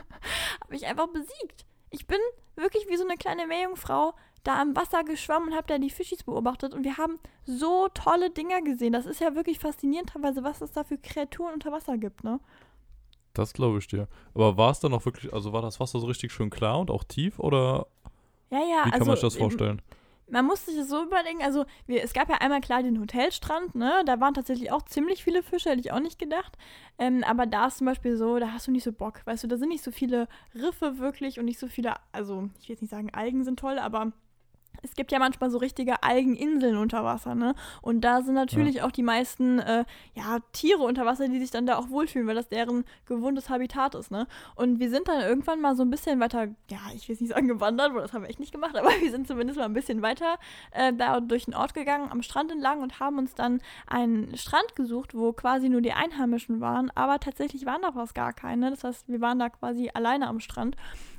habe ich einfach besiegt. Ich bin wirklich wie so eine kleine Meerjungfrau da am Wasser geschwommen und habe da die Fischis beobachtet und wir haben so tolle Dinger gesehen. Das ist ja wirklich faszinierend teilweise, was es da für Kreaturen unter Wasser gibt, ne? Das glaube ich dir. Aber war es dann auch wirklich, also war das Wasser so richtig schön klar und auch tief oder ja, ja, wie kann also, man sich das vorstellen? Man muss sich das so überlegen, also wir, es gab ja einmal klar den Hotelstrand, ne? Da waren tatsächlich auch ziemlich viele Fische, hätte ich auch nicht gedacht. Ähm, aber da ist zum Beispiel so, da hast du nicht so Bock, weißt du, da sind nicht so viele Riffe wirklich und nicht so viele, also ich will jetzt nicht sagen, Algen sind toll, aber es gibt ja manchmal so richtige Algeninseln unter Wasser, ne? Und da sind natürlich ja. auch die meisten äh, ja, Tiere unter Wasser, die sich dann da auch wohlfühlen, weil das deren gewohntes Habitat ist, ne? Und wir sind dann irgendwann mal so ein bisschen weiter, ja, ich will es nicht sagen gewandert, weil das haben wir echt nicht gemacht, aber wir sind zumindest mal ein bisschen weiter äh, da durch den Ort gegangen, am Strand entlang und haben uns dann einen Strand gesucht, wo quasi nur die Einheimischen waren, aber tatsächlich waren da fast gar keine. Das heißt, wir waren da quasi alleine am Strand.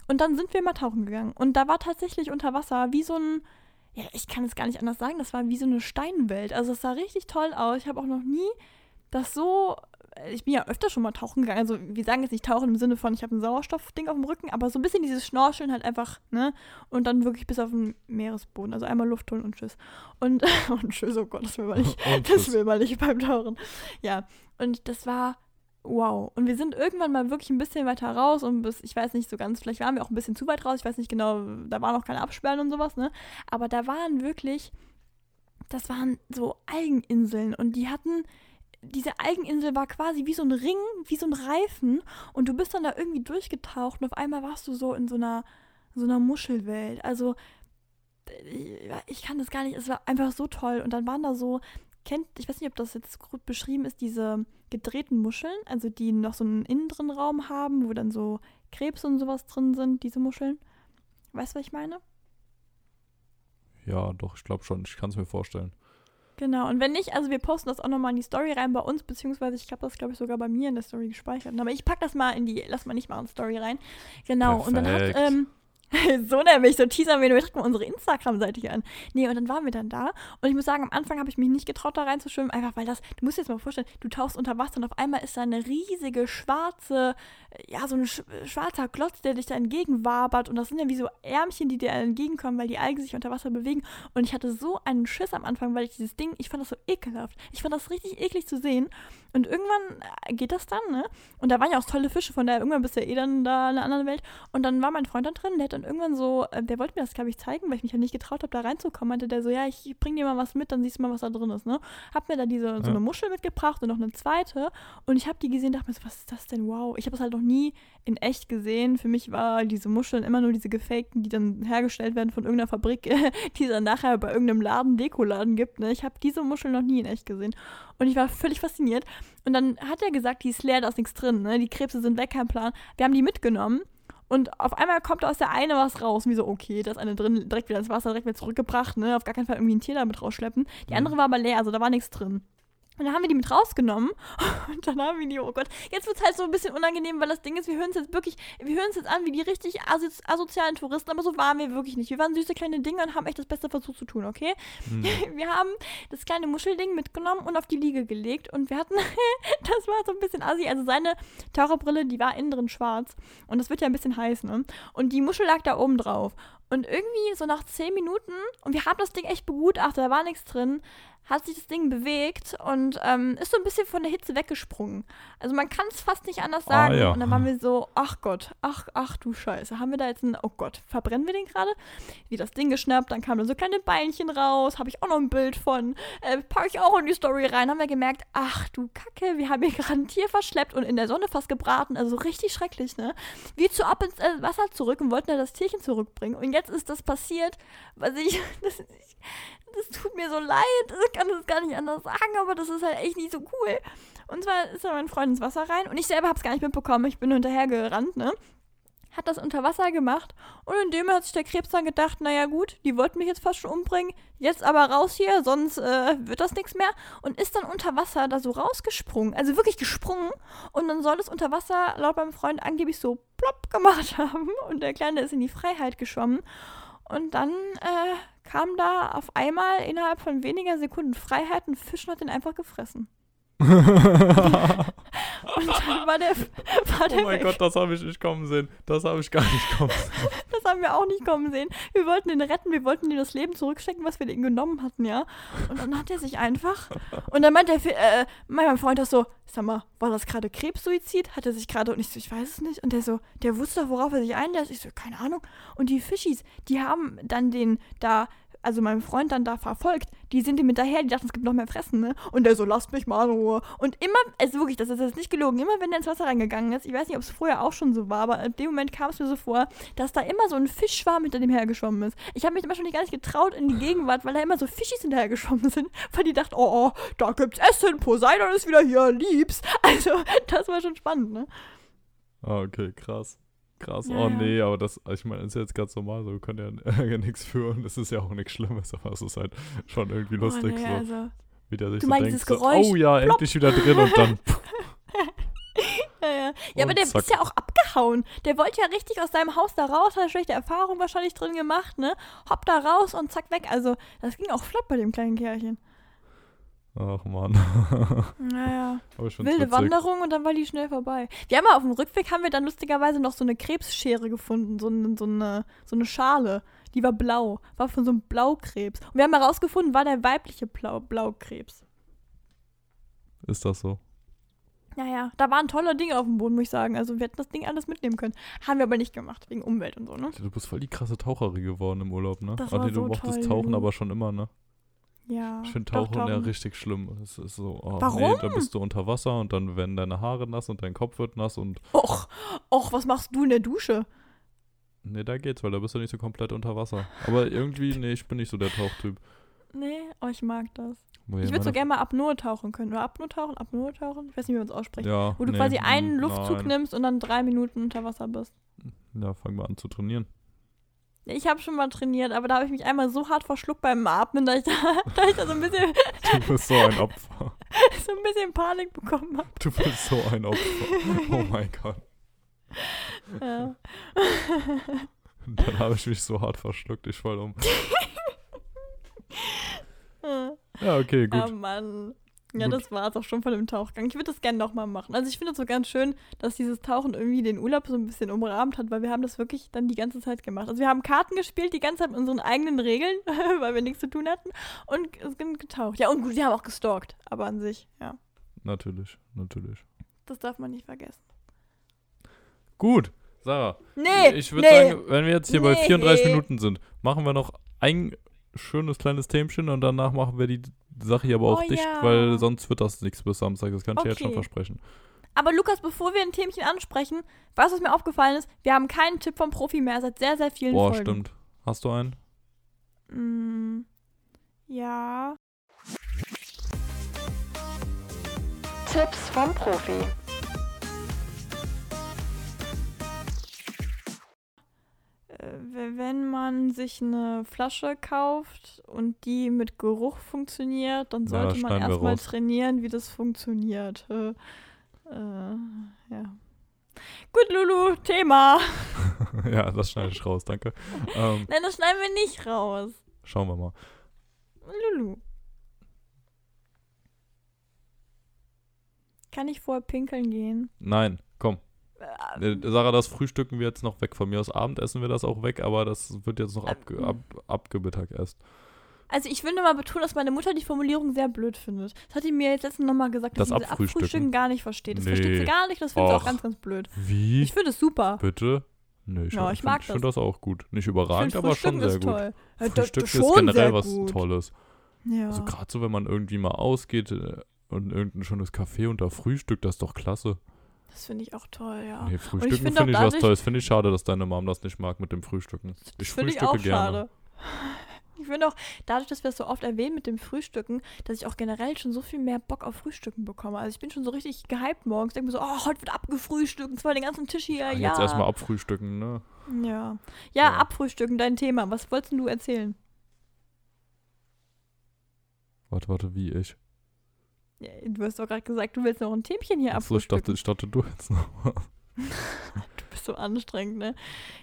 Und dann sind wir mal tauchen gegangen. Und da war tatsächlich unter Wasser wie so ein, ja, ich kann es gar nicht anders sagen, das war wie so eine Steinwelt. Also es sah richtig toll aus. Ich habe auch noch nie das so, ich bin ja öfter schon mal tauchen gegangen. Also wir sagen jetzt nicht tauchen im Sinne von, ich habe ein Sauerstoffding auf dem Rücken, aber so ein bisschen dieses Schnorcheln halt einfach, ne? Und dann wirklich bis auf den Meeresboden. Also einmal Luft holen und tschüss. Und, und tschüss, oh Gott, das will man nicht. das will man nicht beim Tauchen. Ja. Und das war wow. Und wir sind irgendwann mal wirklich ein bisschen weiter raus und bis, ich weiß nicht so ganz, vielleicht waren wir auch ein bisschen zu weit raus, ich weiß nicht genau, da waren noch keine Absperren und sowas, ne? Aber da waren wirklich, das waren so Algeninseln und die hatten, diese Algeninsel war quasi wie so ein Ring, wie so ein Reifen und du bist dann da irgendwie durchgetaucht und auf einmal warst du so in so einer, so einer Muschelwelt. Also ich kann das gar nicht, es war einfach so toll. Und dann waren da so kennt, ich weiß nicht, ob das jetzt gut beschrieben ist, diese gedrehten Muscheln, also die noch so einen inneren Raum haben, wo dann so Krebs und sowas drin sind, diese Muscheln. Weißt du, was ich meine? Ja, doch, ich glaube schon. Ich kann es mir vorstellen. Genau, und wenn nicht, also wir posten das auch nochmal in die Story rein bei uns, beziehungsweise ich habe das, glaube ich, sogar bei mir in der Story gespeichert. Aber ich packe das mal in die, lass mal nicht mal in die Story rein. Genau, Perfekt. und dann hat, ähm, so nämlich, so teasern wir, wir mal unsere Instagram-Seite hier an. Nee, und dann waren wir dann da. Und ich muss sagen, am Anfang habe ich mich nicht getraut, da reinzuschwimmen, einfach weil das, du musst dir jetzt mal vorstellen, du tauchst unter Wasser und auf einmal ist da eine riesige schwarze, ja, so ein schwarzer Klotz, der dich da entgegenwabert. Und das sind ja wie so Ärmchen, die dir entgegenkommen, weil die Algen sich unter Wasser bewegen. Und ich hatte so einen Schiss am Anfang, weil ich dieses Ding, ich fand das so ekelhaft. Ich fand das richtig eklig zu sehen. Und irgendwann äh, geht das dann, ne? Und da waren ja auch tolle Fische, von daher irgendwann bist du ja eh dann da in einer anderen Welt. Und dann war mein Freund da drin, der hat dann irgendwann so, äh, der wollte mir das, glaube ich, zeigen, weil ich mich ja nicht getraut habe, da reinzukommen. Meinte der so, ja, ich bring dir mal was mit, dann siehst du mal, was da drin ist, ne? Hab mir da diese, so eine Muschel mitgebracht und noch eine zweite. Und ich habe die gesehen, dachte mir so, was ist das denn? Wow. Ich habe es halt noch nie in echt gesehen. Für mich war diese Muscheln immer nur diese gefakten, die dann hergestellt werden von irgendeiner Fabrik, die es dann nachher bei irgendeinem Laden, Dekoladen gibt, ne? Ich habe diese Muscheln noch nie in echt gesehen. Und ich war völlig fasziniert. Und dann hat er gesagt, die ist leer, da ist nichts drin. Ne? Die Krebse sind weg, kein Plan. Wir haben die mitgenommen. Und auf einmal kommt aus der eine was raus. Und wie so, okay, da ist eine drin, direkt wieder ins Wasser, direkt wieder zurückgebracht. Ne? Auf gar keinen Fall irgendwie ein Tier damit rausschleppen. Die mhm. andere war aber leer, also da war nichts drin. Und dann haben wir die mit rausgenommen und dann haben wir die, oh Gott, jetzt wird es halt so ein bisschen unangenehm, weil das Ding ist, wir hören es jetzt wirklich, wir hören es jetzt an wie die richtig aso asozialen Touristen, aber so waren wir wirklich nicht. Wir waren süße kleine Dinge und haben echt das Beste versucht zu tun, okay? Hm. Wir haben das kleine Muschelding mitgenommen und auf die Liege gelegt und wir hatten, das war so ein bisschen assi, also seine Taucherbrille, die war innen drin schwarz und das wird ja ein bisschen heiß, ne? Und die Muschel lag da oben drauf. Und irgendwie so nach zehn Minuten, und wir haben das Ding echt begutachtet, da war nichts drin, hat sich das Ding bewegt und ähm, ist so ein bisschen von der Hitze weggesprungen. Also man kann es fast nicht anders Ah, sagen. ja. Und dann waren wir so, ach Gott, ach, ach du Scheiße, haben wir da jetzt ein, oh Gott, verbrennen wir den gerade? Wie das Ding geschnappt, dann kamen da so kleine Beinchen raus, habe ich auch noch ein Bild von, äh, packe ich auch in die Story rein, haben wir gemerkt, ach du Kacke, wir haben hier gerade ein Tier verschleppt und in der Sonne fast gebraten, also richtig schrecklich, ne? Wir zu ab ins äh, Wasser zurück und wollten ja das Tierchen zurückbringen und jetzt ist das passiert, was ich, das, ich das tut mir so leid, ich kann das gar nicht anders sagen, aber das ist halt echt nicht so cool. Und zwar ist da mein Freund ins Wasser rein und ich selber habe es gar nicht mitbekommen, ich bin hinterher gerannt, ne? Hat das unter Wasser gemacht und in dem hat sich der Krebs dann gedacht, naja gut, die wollten mich jetzt fast schon umbringen, jetzt aber raus hier, sonst äh, wird das nichts mehr. Und ist dann unter Wasser da so rausgesprungen, also wirklich gesprungen. Und dann soll es unter Wasser laut meinem Freund angeblich so plopp gemacht haben und der Kleine ist in die Freiheit geschwommen. Und dann äh, kam da auf einmal innerhalb von weniger Sekunden Freiheit und Fisch hat den einfach gefressen. Und dann war der, war der oh mein weg. Gott, das habe ich nicht kommen sehen. Das habe ich gar nicht kommen sehen. Das haben wir auch nicht kommen sehen. Wir wollten ihn retten, wir wollten ihm das Leben zurückstecken, was wir ihm genommen hatten, ja. Und dann hat er sich einfach. Und dann meint der, äh, mein Freund das so, sag mal, war das gerade Krebssuizid? Hat er sich gerade, und ich so, ich weiß es nicht. Und der so, der wusste doch, worauf er sich einlässt. Ich so, keine Ahnung. Und die Fischis, die haben dann den da, also meinen Freund dann da verfolgt. Die sind ihm hinterher, die dachten, es gibt noch mehr Fressen, ne? Und der so, lasst mich mal in Ruhe. Und immer, also wirklich, das ist jetzt nicht gelogen, immer wenn der ins Wasser reingegangen ist, ich weiß nicht, ob es vorher auch schon so war, aber in dem Moment kam es mir so vor, dass da immer so ein Fischschwarm hinter dem hergeschwommen ist. Ich habe mich immer schon nicht gar nicht getraut in die Gegenwart, weil da immer so Fischis hinterher geschwommen sind, weil die dachten, oh, oh, da gibt's Essen, Poseidon ist wieder hier, lieb's. Also, das war schon spannend, ne? Ah, okay, krass. Krass. Ja, oh nee, aber das, ich meine, ist jetzt ganz normal so. Wir können ja, ja nichts führen. Das ist ja auch nichts Schlimmes, aber es ist halt schon irgendwie lustig, oh, nee, so, also, wie der sich Du so meinst denkt, dieses so, Geräusch? oh ja, endlich wieder drin und dann ja, ja. ja, aber der zack. ist ja auch abgehauen. Der wollte ja richtig aus seinem Haus da raus, hat schlechte Erfahrung wahrscheinlich drin gemacht, ne? Hopp da raus und zack weg. Also, das ging auch flott bei dem kleinen Kerlchen. Ach man. Naja. Wilde. Wanderung und dann war die schnell vorbei. Wir haben mal auf dem Rückweg haben wir dann lustigerweise noch so eine Krebsschere gefunden, so eine, so eine, so eine Schale. Die war blau, war von so einem Blaukrebs. Und wir haben herausgefunden, war der weibliche Blau Blaukrebs. Ist das so? Naja, da waren tolle Dinge auf dem Boden, muss ich sagen. Also wir hätten das Ding alles mitnehmen können. Haben wir aber nicht gemacht, wegen Umwelt und so, ne? Du bist voll die krasse Taucherin geworden im Urlaub, ne? Das Ah, war nee, du so mochtest toll, Tauchen aber schon immer, ne? Ja. Ich finde doch, Tauchen ja tauchen. richtig schlimm. Es ist so, oh, nee, Warum? da bist du unter Wasser und dann werden deine Haare nass und dein Kopf wird nass und Och, och, was machst du in der Dusche? nee, da geht's, weil da bist du nicht so komplett unter Wasser. Aber irgendwie, nee, ich bin nicht so der Tauchtyp. Nee, oh, ich mag das. Wo Ich würde so gerne mal Apnoe tauchen können. Oder Apnoe tauchen, Apnoe tauchen? Ich weiß nicht, wie man es ausspricht. Ja, Wo du nee, quasi einen Luftzug nein. nimmst und dann drei Minuten unter Wasser bist. Ja, fang mal an zu trainieren. Ich habe schon mal trainiert, aber da habe ich mich einmal so hart verschluckt beim Atmen, dass ich da, dass ich da so, ein bisschen, Du bist so ein Opfer. so ein bisschen Panik bekommen habe. Du bist so ein Opfer. Oh mein Gott. Ja. Dann habe ich mich so hart verschluckt, ich fall um. Ja, okay, gut. Oh Mann. Ja, Gut. das war es auch schon von dem Tauchgang. Ich würde das gerne nochmal machen. Also ich finde es so ganz schön, dass dieses Tauchen irgendwie den Urlaub so ein bisschen umrahmt hat, weil wir haben das wirklich dann die ganze Zeit gemacht. Also wir haben Karten gespielt, die ganze Zeit mit unseren eigenen Regeln, weil wir nichts zu tun hatten und es sind getaucht. Ja, und gut, wir haben auch gestalkt, aber an sich, ja. Natürlich, natürlich. Das darf man nicht vergessen. Gut, Sarah. Nee, ich würde nee. sagen, wenn wir jetzt hier bei Nee. 34 Minuten sind, machen wir noch ein schönes kleines Themchen und danach machen wir die Sache hier aber auch Oh dicht, ja. weil sonst wird das nichts bis Samstag. Das kann ich dir jetzt schon Okay. versprechen. Aber Lukas, bevor wir ein Themchen ansprechen, weißt du, was mir aufgefallen ist? Wir haben keinen Tipp vom Profi mehr seit sehr, sehr vielen Boah, Folgen. stimmt. Hast du einen? Mm, ja. Tipps vom Profi. Wenn, man sich eine Flasche kauft und die mit Geruch funktioniert, dann sollte das man erstmal trainieren, wie das funktioniert. Äh, äh, ja. Gut, Lulu, Thema. ja, das schneide ich raus, danke. Ähm, Nein, das schneiden wir nicht raus. schauen wir mal. Lulu. Kann ich vorher pinkeln gehen? Nein, komm. Äh, Sarah, das frühstücken wir jetzt noch weg. Von mir aus Abend essen wir das auch weg, aber das wird jetzt noch abge Ähm. ab, abgemittag erst. Also ich will nur mal betonen, dass meine Mutter die Formulierung sehr blöd findet. Das hat die mir jetzt letztens nochmal gesagt, dass Das sie Abfrühstücken? Gar nicht versteht. Das versteht sie Nee. gar nicht, das findet sie auch ganz, ganz blöd. Wie? Ich finde es super. Bitte? Nee, ich, Ja, ich mag find, ich finde das auch gut. Nicht überragend, ich aber schon sehr gut. toll. Ja, das- Frühstück das ist generell was gut. Tolles. Ja. Also gerade so, wenn man irgendwie mal ausgeht äh, und irgendein schönes Café und da Frühstück, das ist doch klasse. Das finde ich auch toll, ja. Nee, Frühstücken find finde auch ich was Tolles. Finde ich schade, dass deine Mom das nicht mag mit dem Frühstücken. Ich finde ich frühstücke auch gerne. schade. Ich finde auch, dadurch, dass wir es so oft erwähnen mit dem Frühstücken, dass ich auch generell schon so viel mehr Bock auf Frühstücken bekomme. Also ich bin schon so richtig gehypt morgens. Denke mir so, oh, heute wird abgefrühstückt, und zwar den ganzen Tisch hier, Ja, ja. Jetzt erstmal abfrühstücken, ne? Ja. Ja, Ja. abfrühstücken, dein Thema. Was wolltest du erzählen? Warte, warte, wie ich? Ja, du hast doch gerade gesagt, du willst noch ein Themchen hier dachte, abfrühstücken. ich dachte, du jetzt noch was. Du bist so anstrengend, ne?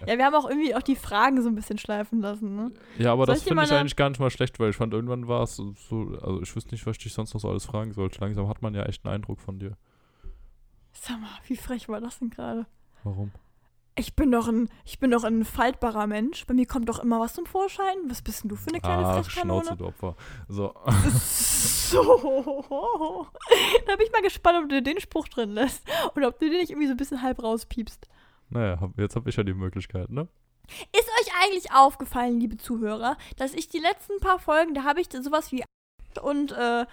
Ja, wir haben auch irgendwie auch die Fragen so ein bisschen schleifen lassen, ne? Ja, aber Soll das finde ich eigentlich gar nicht mal schlecht, weil ich fand, irgendwann war es so, so, also ich wüsste nicht, was ich dich sonst noch so alles fragen sollte. Langsam hat man ja echt einen Eindruck von dir. Sag mal, wie frech war das denn gerade? Warum? Ich bin doch ein, ich bin doch ein faltbarer Mensch. Bei mir kommt doch immer was zum Vorschein. Was bist denn du für eine kleine Ach, Frechkanone? Schnauze, du Opfer. So, So. Da bin ich mal gespannt, ob du den Spruch drin lässt. Oder ob du den nicht irgendwie so ein bisschen halb rauspiepst. naja, jetzt habe ich ja die Möglichkeit, ne? Ist euch eigentlich aufgefallen, liebe Zuhörer, dass ich die letzten paar Folgen, da habe ich sowas wie und, äh,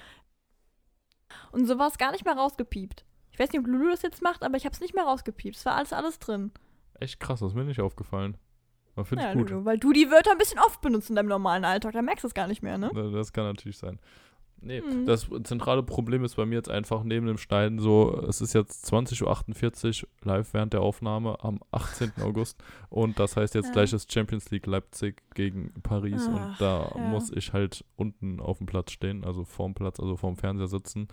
und sowas gar nicht mehr rausgepiept. Ich weiß nicht, ob Lulu das jetzt macht, aber ich habe es nicht mehr rausgepiept. Es war alles, alles drin. Echt krass, das ist mir nicht aufgefallen. Aber finde Ja, ich gut. Lulu, weil du die Wörter ein bisschen oft benutzt in deinem normalen Alltag. Da merkst du es gar nicht mehr, ne? Da- Das kann natürlich sein. Nee, Mhm. das zentrale Problem ist bei mir jetzt einfach neben dem Schneiden so, es ist jetzt 20.48 Uhr live während der Aufnahme am 18. August und das heißt jetzt Ja. gleich ist Champions League Leipzig gegen Paris und Ach, da ja. muss ich halt unten auf dem Platz stehen, also vorm Platz, also vorm Fernseher sitzen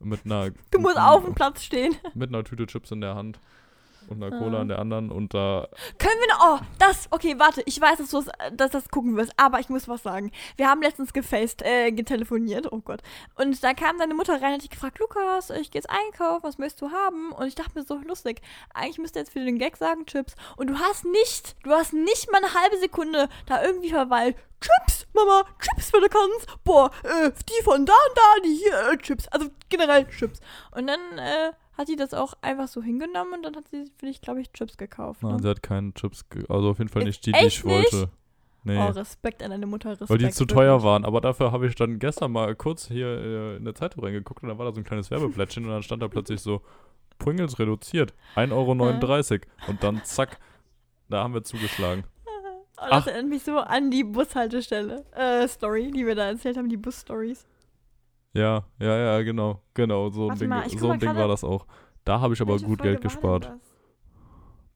mit einer Du musst auf dem Platz stehen. mit einer Tüte Chips in der Hand und einer Ah. Cola in der anderen und da Können wir noch. Oh, das. Okay, warte. Ich weiß, dass du das, dass das gucken wirst, aber ich muss was sagen. Wir haben letztens gefaced, äh, getelefoniert. Oh Gott. Und da kam deine Mutter rein und hat dich gefragt: Lukas, ich gehe jetzt einkaufen, was möchtest du haben? Und ich dachte mir so lustig. Eigentlich müsste jetzt für den Gag sagen Chips. Und du hast nicht, du hast nicht mal eine halbe Sekunde da irgendwie verweilt. Chips, Mama, Chips, wenn du kannst. Boah, äh, die von da und da, die hier, äh, Chips. Also generell Chips. Und dann, äh, hat die das auch einfach so hingenommen und dann hat sie für dich, glaube ich, Chips gekauft. nein, Ne? sie hat keine Chips, also auf jeden Fall nicht die, die ich wollte. nicht? Nee. Oh, Respekt an deine Mutter, Respekt. Weil die zu teuer waren. Aber dafür habe ich dann gestern mal kurz hier äh, in der Zeitung reingeguckt und da war da so ein kleines Werbeblättchen und dann stand da plötzlich so, Pringles reduziert, 1,39 Euro. Und dann zack, da haben wir zugeschlagen. Oh, das Ach. erinnert mich so an die Bushaltestelle. Äh, Story, die wir da erzählt haben, die Bus-Stories. Ja, ja, ja, genau. Genau, so ein Warte Ding, mal, so ein Ding war das auch. Da habe ich aber gut Folge Geld gespart.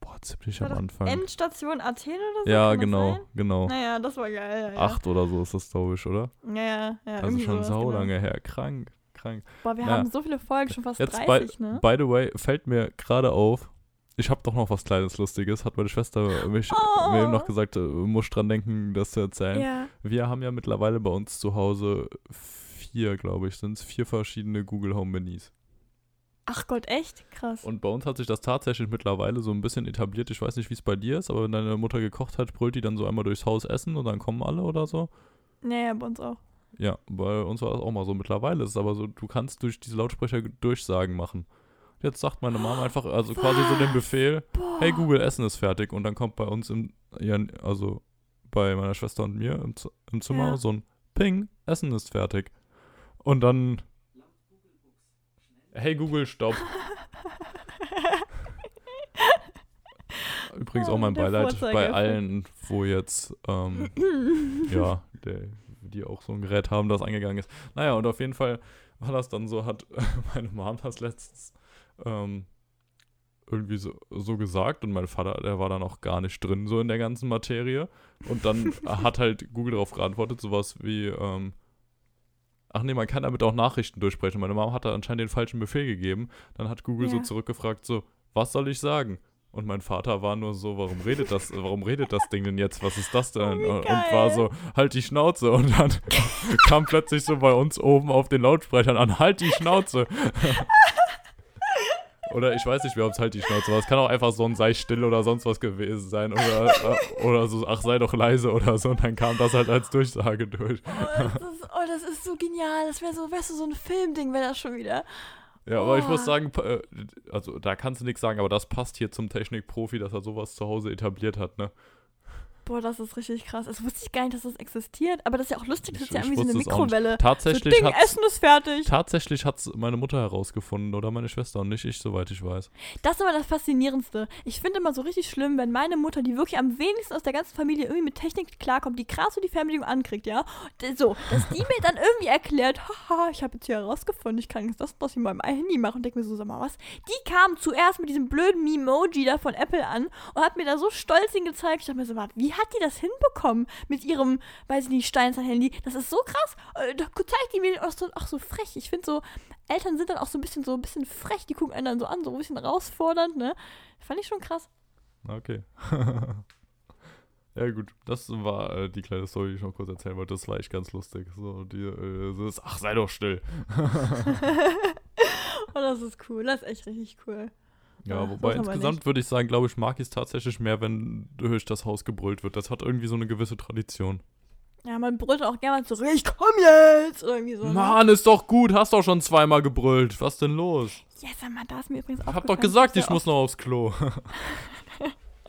Boah, ziemlich War am Anfang. Endstation Athen oder so? ja, genau, genau. Naja, das war geil. Ja, ja. Acht oder so ist das, glaube ich, oder? Ja, ja, ja. Also schon sau genau. lange her. Krank, krank. Boah, wir Ja. haben so viele Folgen, schon fast Jetzt 30, ne? By the way, fällt mir gerade auf, ich habe doch noch was kleines Lustiges, hat meine Schwester mich, Oh. mir eben noch gesagt, äh, muss dran denken, das zu erzählen. Ja. Wir haben ja mittlerweile bei uns zu Hause vier, glaube ich, sind es vier verschiedene Google Home Minis. Ach Gott, echt? Krass. Und bei uns hat sich das tatsächlich mittlerweile so ein bisschen etabliert. Ich weiß nicht, wie es bei dir ist, aber wenn deine Mutter gekocht hat, brüllt die dann so einmal durchs Haus essen und dann kommen alle oder so. Ja, ja, bei uns auch. Ja, bei uns war das auch mal so. Mittlerweile ist es aber so, du kannst durch diese Lautsprecher Durchsagen machen. Jetzt sagt meine Mama einfach, also quasi so den Befehl, Boah. hey Google, Essen ist fertig. Und dann kommt bei uns im, also bei meiner Schwester und mir im, Z- im Zimmer Ja. so ein Ping, Essen ist fertig. Und dann, hey Google, stopp. Übrigens auch mein Der Beileid bei allen, wo jetzt, ähm, ja, der, die auch so ein Gerät haben, das angegangen ist. Naja, und auf jeden Fall war das dann so, hat meine Mom das letztens ähm, irgendwie so, so gesagt und mein Vater, der war dann auch gar nicht drin so in der ganzen Materie. Und dann hat halt Google darauf geantwortet, sowas wie, ähm, ach nee, man kann damit auch Nachrichten durchsprechen. Meine Mama hat da anscheinend den falschen Befehl gegeben. Dann hat Google so Ja. zurückgefragt, so, was soll ich sagen? Und mein Vater war nur so, warum redet das, warum redet das Ding denn jetzt? Was ist das denn? Oh, und war so, halt die Schnauze. Und dann kam plötzlich so bei uns oben auf den Lautsprechern an, halt die Schnauze. Oder ich weiß nicht ob es halt die Schnauze war. Es kann auch einfach so ein sei still oder sonst was gewesen sein. Oder, äh, oder so, ach, sei doch leise oder so. Und dann kam das halt als Durchsage durch. Oh, das ist, oh, das ist so genial. Das wäre so, weißt du, so ein Filmding wäre das schon wieder. Ja, aber ich muss Oh. sagen, äh, also da kannst du nichts sagen, aber das passt hier zum Technikprofi, dass er sowas zu Hause etabliert hat, ne? Boah, das ist richtig krass. Das wusste ich gar nicht, dass das existiert. Aber das ist ja auch lustig. Das Ich- ist ja irgendwie so eine es. Mikrowelle. So Tatsächlich Ding, hat Essen ist fertig. tatsächlich hat's meine Mutter herausgefunden oder meine Schwester und nicht ich, soweit ich weiß. Das ist aber das Faszinierendste. Ich finde immer so richtig schlimm, wenn meine Mutter, die wirklich am wenigsten aus der ganzen Familie irgendwie mit Technik klarkommt, die krass so die Fernbedienung ankriegt, ja? So, dass die mir dann irgendwie erklärt, haha, ich habe jetzt hier herausgefunden, ich kann jetzt das, was ich mit meinem Handy mache und denke mir so, sag mal was. Die kam zuerst mit diesem blöden Memoji da von Apple an und hat mir da so stolz ihn gezeigt. Ich dachte mir so, warte, wie hat die das hinbekommen mit ihrem, weiß ich nicht, Steinzeit-Handy? Das ist so krass. Äh, Da zeigt die mir auch so, ach so frech. Ich finde so, Eltern sind dann auch so ein bisschen so ein bisschen frech, die gucken einen dann so an, so ein bisschen herausfordernd, ne? Fand ich schon krass. Okay. ja gut, das war äh, die kleine Story, die ich noch kurz erzählen wollte. Das war echt ganz lustig. So, die, äh, ist, ach, sei doch still. Oh, das ist cool. Das ist echt richtig cool. Ja, wobei insgesamt würde ich sagen, glaube ich, mag ich es tatsächlich mehr, wenn durch das Haus gebrüllt wird. Das hat irgendwie so eine gewisse Tradition. Ja, man brüllt auch gerne mal zurück, ich komm jetzt! Oder irgendwie so. ne? Mann, ist doch gut, hast doch schon zweimal gebrüllt. Was denn los? Ja, sag mal, da ist mir übrigens Ich auch hab doch gesagt, ich muss noch aufs Klo.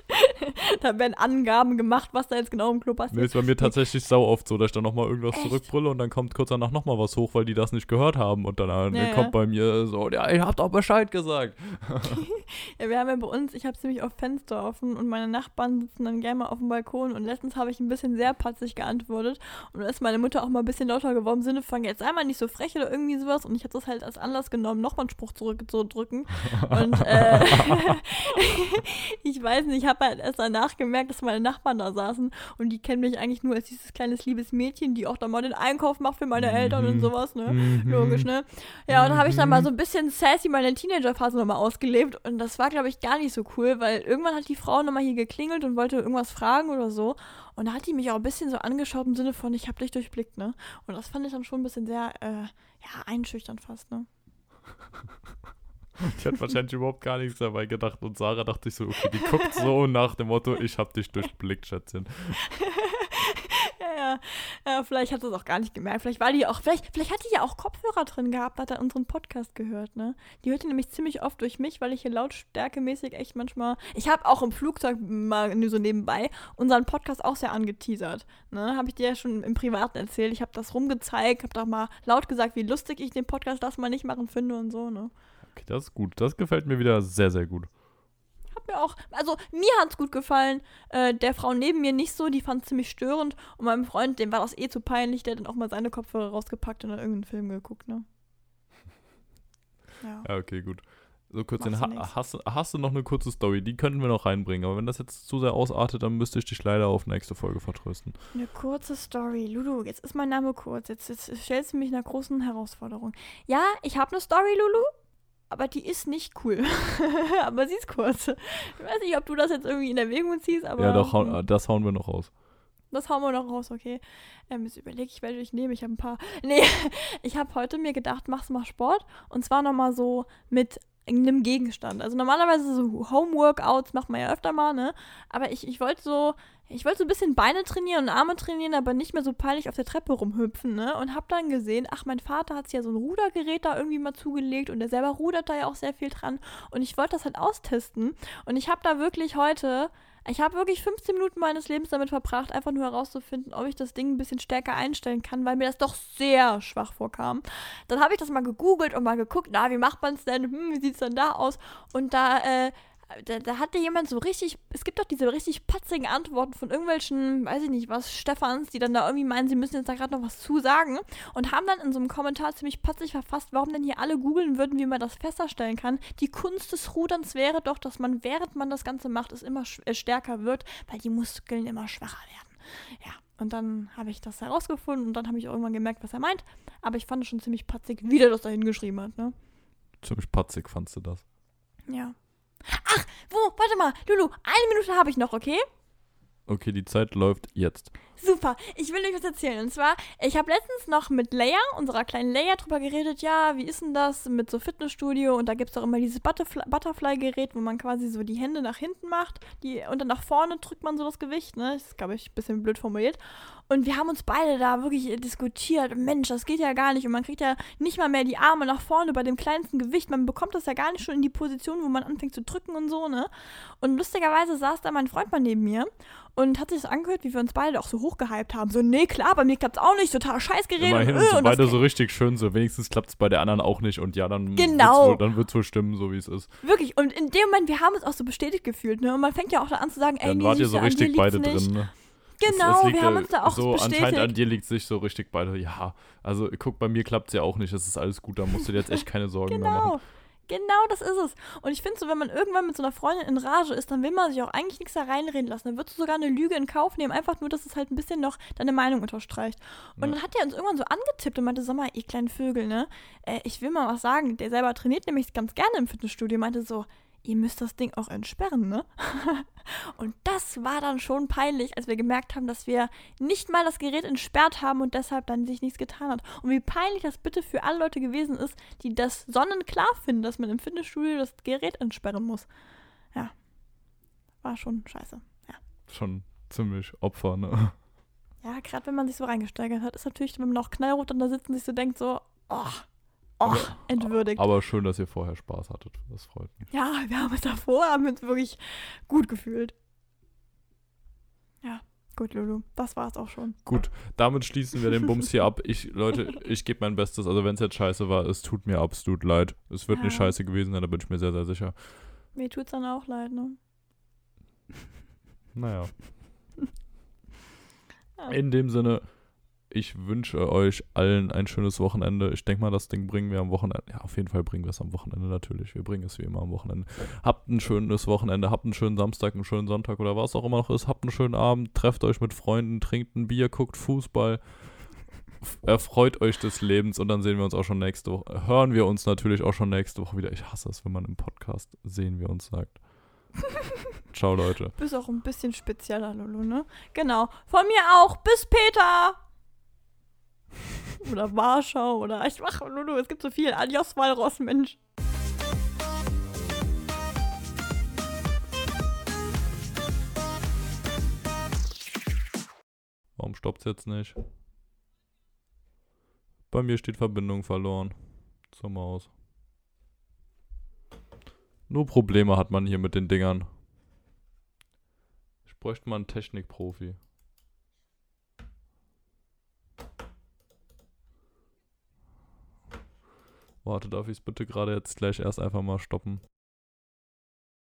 Da werden Angaben gemacht, was da jetzt genau im Club Nee, passiert. ist bei mir tatsächlich sau oft so, dass ich dann nochmal irgendwas Echt? zurückbrülle und dann kommt kurz danach nochmal was hoch, weil die das nicht gehört haben. Und dann Ja, ja. kommt bei mir so, ja, ihr habt doch Bescheid gesagt. Ja, wir haben ja bei uns, ich habe ziemlich oft Fenster offen und meine Nachbarn sitzen dann gerne mal auf dem Balkon und letztens habe ich ein bisschen sehr patzig geantwortet und dann ist meine Mutter auch mal ein bisschen lauter geworden im Sinne von, jetzt einmal nicht so frech oder irgendwie sowas und ich habe das halt als Anlass genommen, nochmal einen Spruch zurückzudrücken und äh, ich weiß nicht, ich habe halt erst danach gemerkt, dass meine Nachbarn da saßen und die kennen mich eigentlich nur als dieses kleines liebes Mädchen, die auch da mal den Einkauf macht für meine Eltern und Mhm. sowas, ne? Mhm. Logisch, ne? Ja, und dann habe ich dann mal Mhm. so ein bisschen sassy meine Teenagerphase nochmal ausgelebt und das war, glaube ich, gar nicht so cool, weil irgendwann hat die Frau nochmal hier geklingelt und wollte irgendwas fragen oder so und da hat die mich auch ein bisschen so angeschaut im Sinne von, ich habe dich durchblickt, ne? Und das fand ich dann schon ein bisschen sehr, äh, ja, einschüchternd fast, ne? Ich hatte wahrscheinlich überhaupt gar nichts dabei gedacht. Und Sarah dachte ich so, okay, die guckt so nach dem Motto, ich hab dich durchblickt, Schätzchen. Ja, ja, ja, vielleicht hat sie es auch gar nicht gemerkt. Vielleicht war die auch, vielleicht, vielleicht hat die ja auch Kopfhörer drin gehabt, hat er unseren Podcast gehört, ne? Die hört die nämlich ziemlich oft durch mich, weil ich hier lautstärkemäßig echt manchmal. Ich habe auch im Flugzeug mal nur so nebenbei unseren Podcast auch sehr angeteasert. Ne? Habe ich dir ja schon im Privaten erzählt. Ich habe das rumgezeigt, habe doch mal laut gesagt, wie lustig ich den Podcast das mal nicht machen finde und so, ne? Okay, das ist gut. Das gefällt mir wieder sehr, sehr gut. Hat mir auch, also mir hat's gut gefallen. Äh, der Frau neben mir nicht so, die fand ziemlich störend. Und meinem Freund, dem war das eh zu peinlich, der hat dann auch mal seine Kopfhörer rausgepackt und dann irgendeinen Film geguckt, ne? Ja. Ja, okay, gut. So kurz den, ha hast, du- hast du noch eine kurze Story? Die könnten wir noch reinbringen. Aber wenn das jetzt zu sehr ausartet, dann müsste ich dich leider auf nächste Folge vertrösten. Eine kurze Story. Lulu, jetzt ist mein Name kurz. Jetzt, jetzt stellst du mich einer großen Herausforderung. Ja, ich habe eine Story, Lulu, aber die ist nicht cool. aber sie ist kurz. Ich weiß nicht, ob du das jetzt irgendwie in Erwägung ziehst, aber. ja, doch, hm. das hauen wir noch raus. Das hauen wir noch raus, okay. Ähm, jetzt überlege ich, welche ich nehme. Ich habe ein paar. Nee, ich habe heute mir gedacht, machst mal Sport. Und zwar nochmal so mit einem Gegenstand. Also normalerweise so Homeworkouts macht man ja öfter mal, ne? Aber ich, ich wollte so, ich wollte so ein bisschen Beine trainieren und Arme trainieren, aber nicht mehr so peinlich auf der Treppe rumhüpfen, ne? Und habe dann gesehen, ach, mein Vater hat sich ja so ein Rudergerät da irgendwie mal zugelegt und der selber rudert da ja auch sehr viel dran. Und ich wollte das halt austesten. Und ich habe da wirklich heute ich habe wirklich 15 Minuten meines Lebens damit verbracht, einfach nur herauszufinden, ob ich das Ding ein bisschen stärker einstellen kann, weil mir das doch sehr schwach vorkam. Dann habe ich das mal gegoogelt und mal geguckt, na, wie macht man es denn? Hm, wie sieht es denn da aus? Und da äh, da, da hatte jemand so richtig, es gibt doch diese richtig patzigen Antworten von irgendwelchen, weiß ich nicht was, Stefans, die dann da irgendwie meinen, sie müssen jetzt da gerade noch was zu sagen und haben dann in so einem Kommentar ziemlich patzig verfasst, warum denn hier alle googeln würden, wie man das feststellen kann. Die Kunst des Ruderns wäre doch, dass man, während man das Ganze macht, es immer äh, stärker wird, weil die Muskeln immer schwacher werden. Ja, und dann habe ich das herausgefunden und dann habe ich irgendwann gemerkt, was er meint. Aber ich fand es schon ziemlich patzig, wie der das da hingeschrieben hat, ne? Ziemlich patzig fandst du das. Ja. Ach, wo? Warte mal, Lulu, eine Minute habe ich noch, okay? Okay, die Zeit läuft jetzt. Super, ich will euch was erzählen. Und zwar, ich habe letztens noch mit Leia, unserer kleinen Leia, drüber geredet, ja, wie ist denn das mit so Fitnessstudio? Und da gibt es doch immer dieses Butterfly- Butterfly-Gerät, wo man quasi so die Hände nach hinten macht die, und dann nach vorne drückt man so das Gewicht, ne? Das ist, glaube ich, ein bisschen blöd formuliert. Und wir haben uns beide da wirklich diskutiert. Mensch, das geht ja gar nicht. Und man kriegt ja nicht mal mehr die Arme nach vorne bei dem kleinsten Gewicht. Man bekommt das ja gar nicht schon in die Position, wo man anfängt zu drücken und so, ne? Und lustigerweise saß da mein Freund mal neben mir und hat sich das angehört, wie wir uns beide auch so hochgehypt haben. So, nee, klar, bei mir klappt's auch nicht, total scheiß Gerät. Immerhin und, sind äh, so und das beide so richtig schön, so wenigstens klappt es bei der anderen auch nicht und ja, dann Genau. wird's wohl, dann wird's wohl stimmen, so wie es ist. Wirklich, und in dem Moment, wir haben uns auch so bestätigt gefühlt, ne? Und man fängt ja auch da an zu sagen, ey, Dann nee, wart ihr so richtig beide nicht. drin, ne? Es- Genau, es liegt wir ja haben uns da auch so bestätigt. anscheinend an dir liegt sich so richtig beide. Ja, also guck, bei mir klappt's ja auch nicht. Das ist alles gut. Da musst du dir jetzt echt keine Sorgen mehr machen. Genau. Das ist es. Und ich finde so, wenn man irgendwann mit so einer Freundin in Rage ist, dann will man sich auch eigentlich nichts da reinreden lassen. Dann würdest du sogar eine Lüge in Kauf nehmen, einfach nur, dass es halt ein bisschen noch deine Meinung unterstreicht. Und Ja. dann hat er uns irgendwann so angetippt und meinte, sag mal, ihr kleinen Vögel, ne? Äh, ich will mal was sagen. Der selber trainiert nämlich ganz gerne im Fitnessstudio. Meinte so, ihr müsst das Ding auch entsperren, ne? und das war dann schon peinlich, als wir gemerkt haben, dass wir nicht mal das Gerät entsperrt haben und deshalb dann sich nichts getan hat. Und wie peinlich das bitte für alle Leute gewesen ist, die das sonnenklar finden, dass man im Fitnessstudio das Gerät entsperren muss. Ja. War schon scheiße. Schon ziemlich Opfer, ne? Ja, gerade wenn man sich so reingesteigert hat, ist natürlich, wenn man auch knallrot dann da sitzt und sich so denkt, so, oh, oh, Aber- entwürdigt. Aber schön, dass ihr vorher Spaß hattet. Das freut mich. Ja, wir haben uns davor, haben uns wirklich gut gefühlt. Ja, gut, Lulu, das war's auch schon. Gut, damit schließen wir den Bums hier ab. Ich, Leute, ich gebe mein Bestes. Also wenn es jetzt scheiße war, es tut mir absolut leid. Es wird nicht Ja. scheiße gewesen sein, da bin ich mir sehr, sehr sicher. Mir tut's dann auch leid, ne? Naja. Ja. In dem Sinne, ich wünsche euch allen ein schönes Wochenende. Ich denke mal, das Ding bringen wir am Wochenende. Ja, auf jeden Fall bringen wir es am Wochenende natürlich. Wir bringen es wie immer am Wochenende. Habt ein schönes Wochenende, habt einen schönen Samstag, einen schönen Sonntag oder was auch immer noch ist. Habt einen schönen Abend, trefft euch mit Freunden, trinkt ein Bier, guckt Fußball. Erfreut euch des Lebens und dann sehen wir uns auch schon nächste Woche. Hören wir uns natürlich auch schon nächste Woche wieder. Ich hasse es, wenn man im Podcast sehen wir uns sagt. Ciao, Leute. Bist auch ein bisschen spezieller, Lulu, ne? Genau. Von mir auch. Bis Peter! Oder Warschau oder ich mach Lulu, es gibt so viel. Adios, Walross, Mensch. Warum stoppt's jetzt nicht? Bei mir steht Verbindung verloren zur Maus. Nur Probleme hat man hier mit den Dingern. Ich bräuchte mal einen Technikprofi. Warte, darf ich es bitte gerade jetzt gleich erst einfach mal stoppen?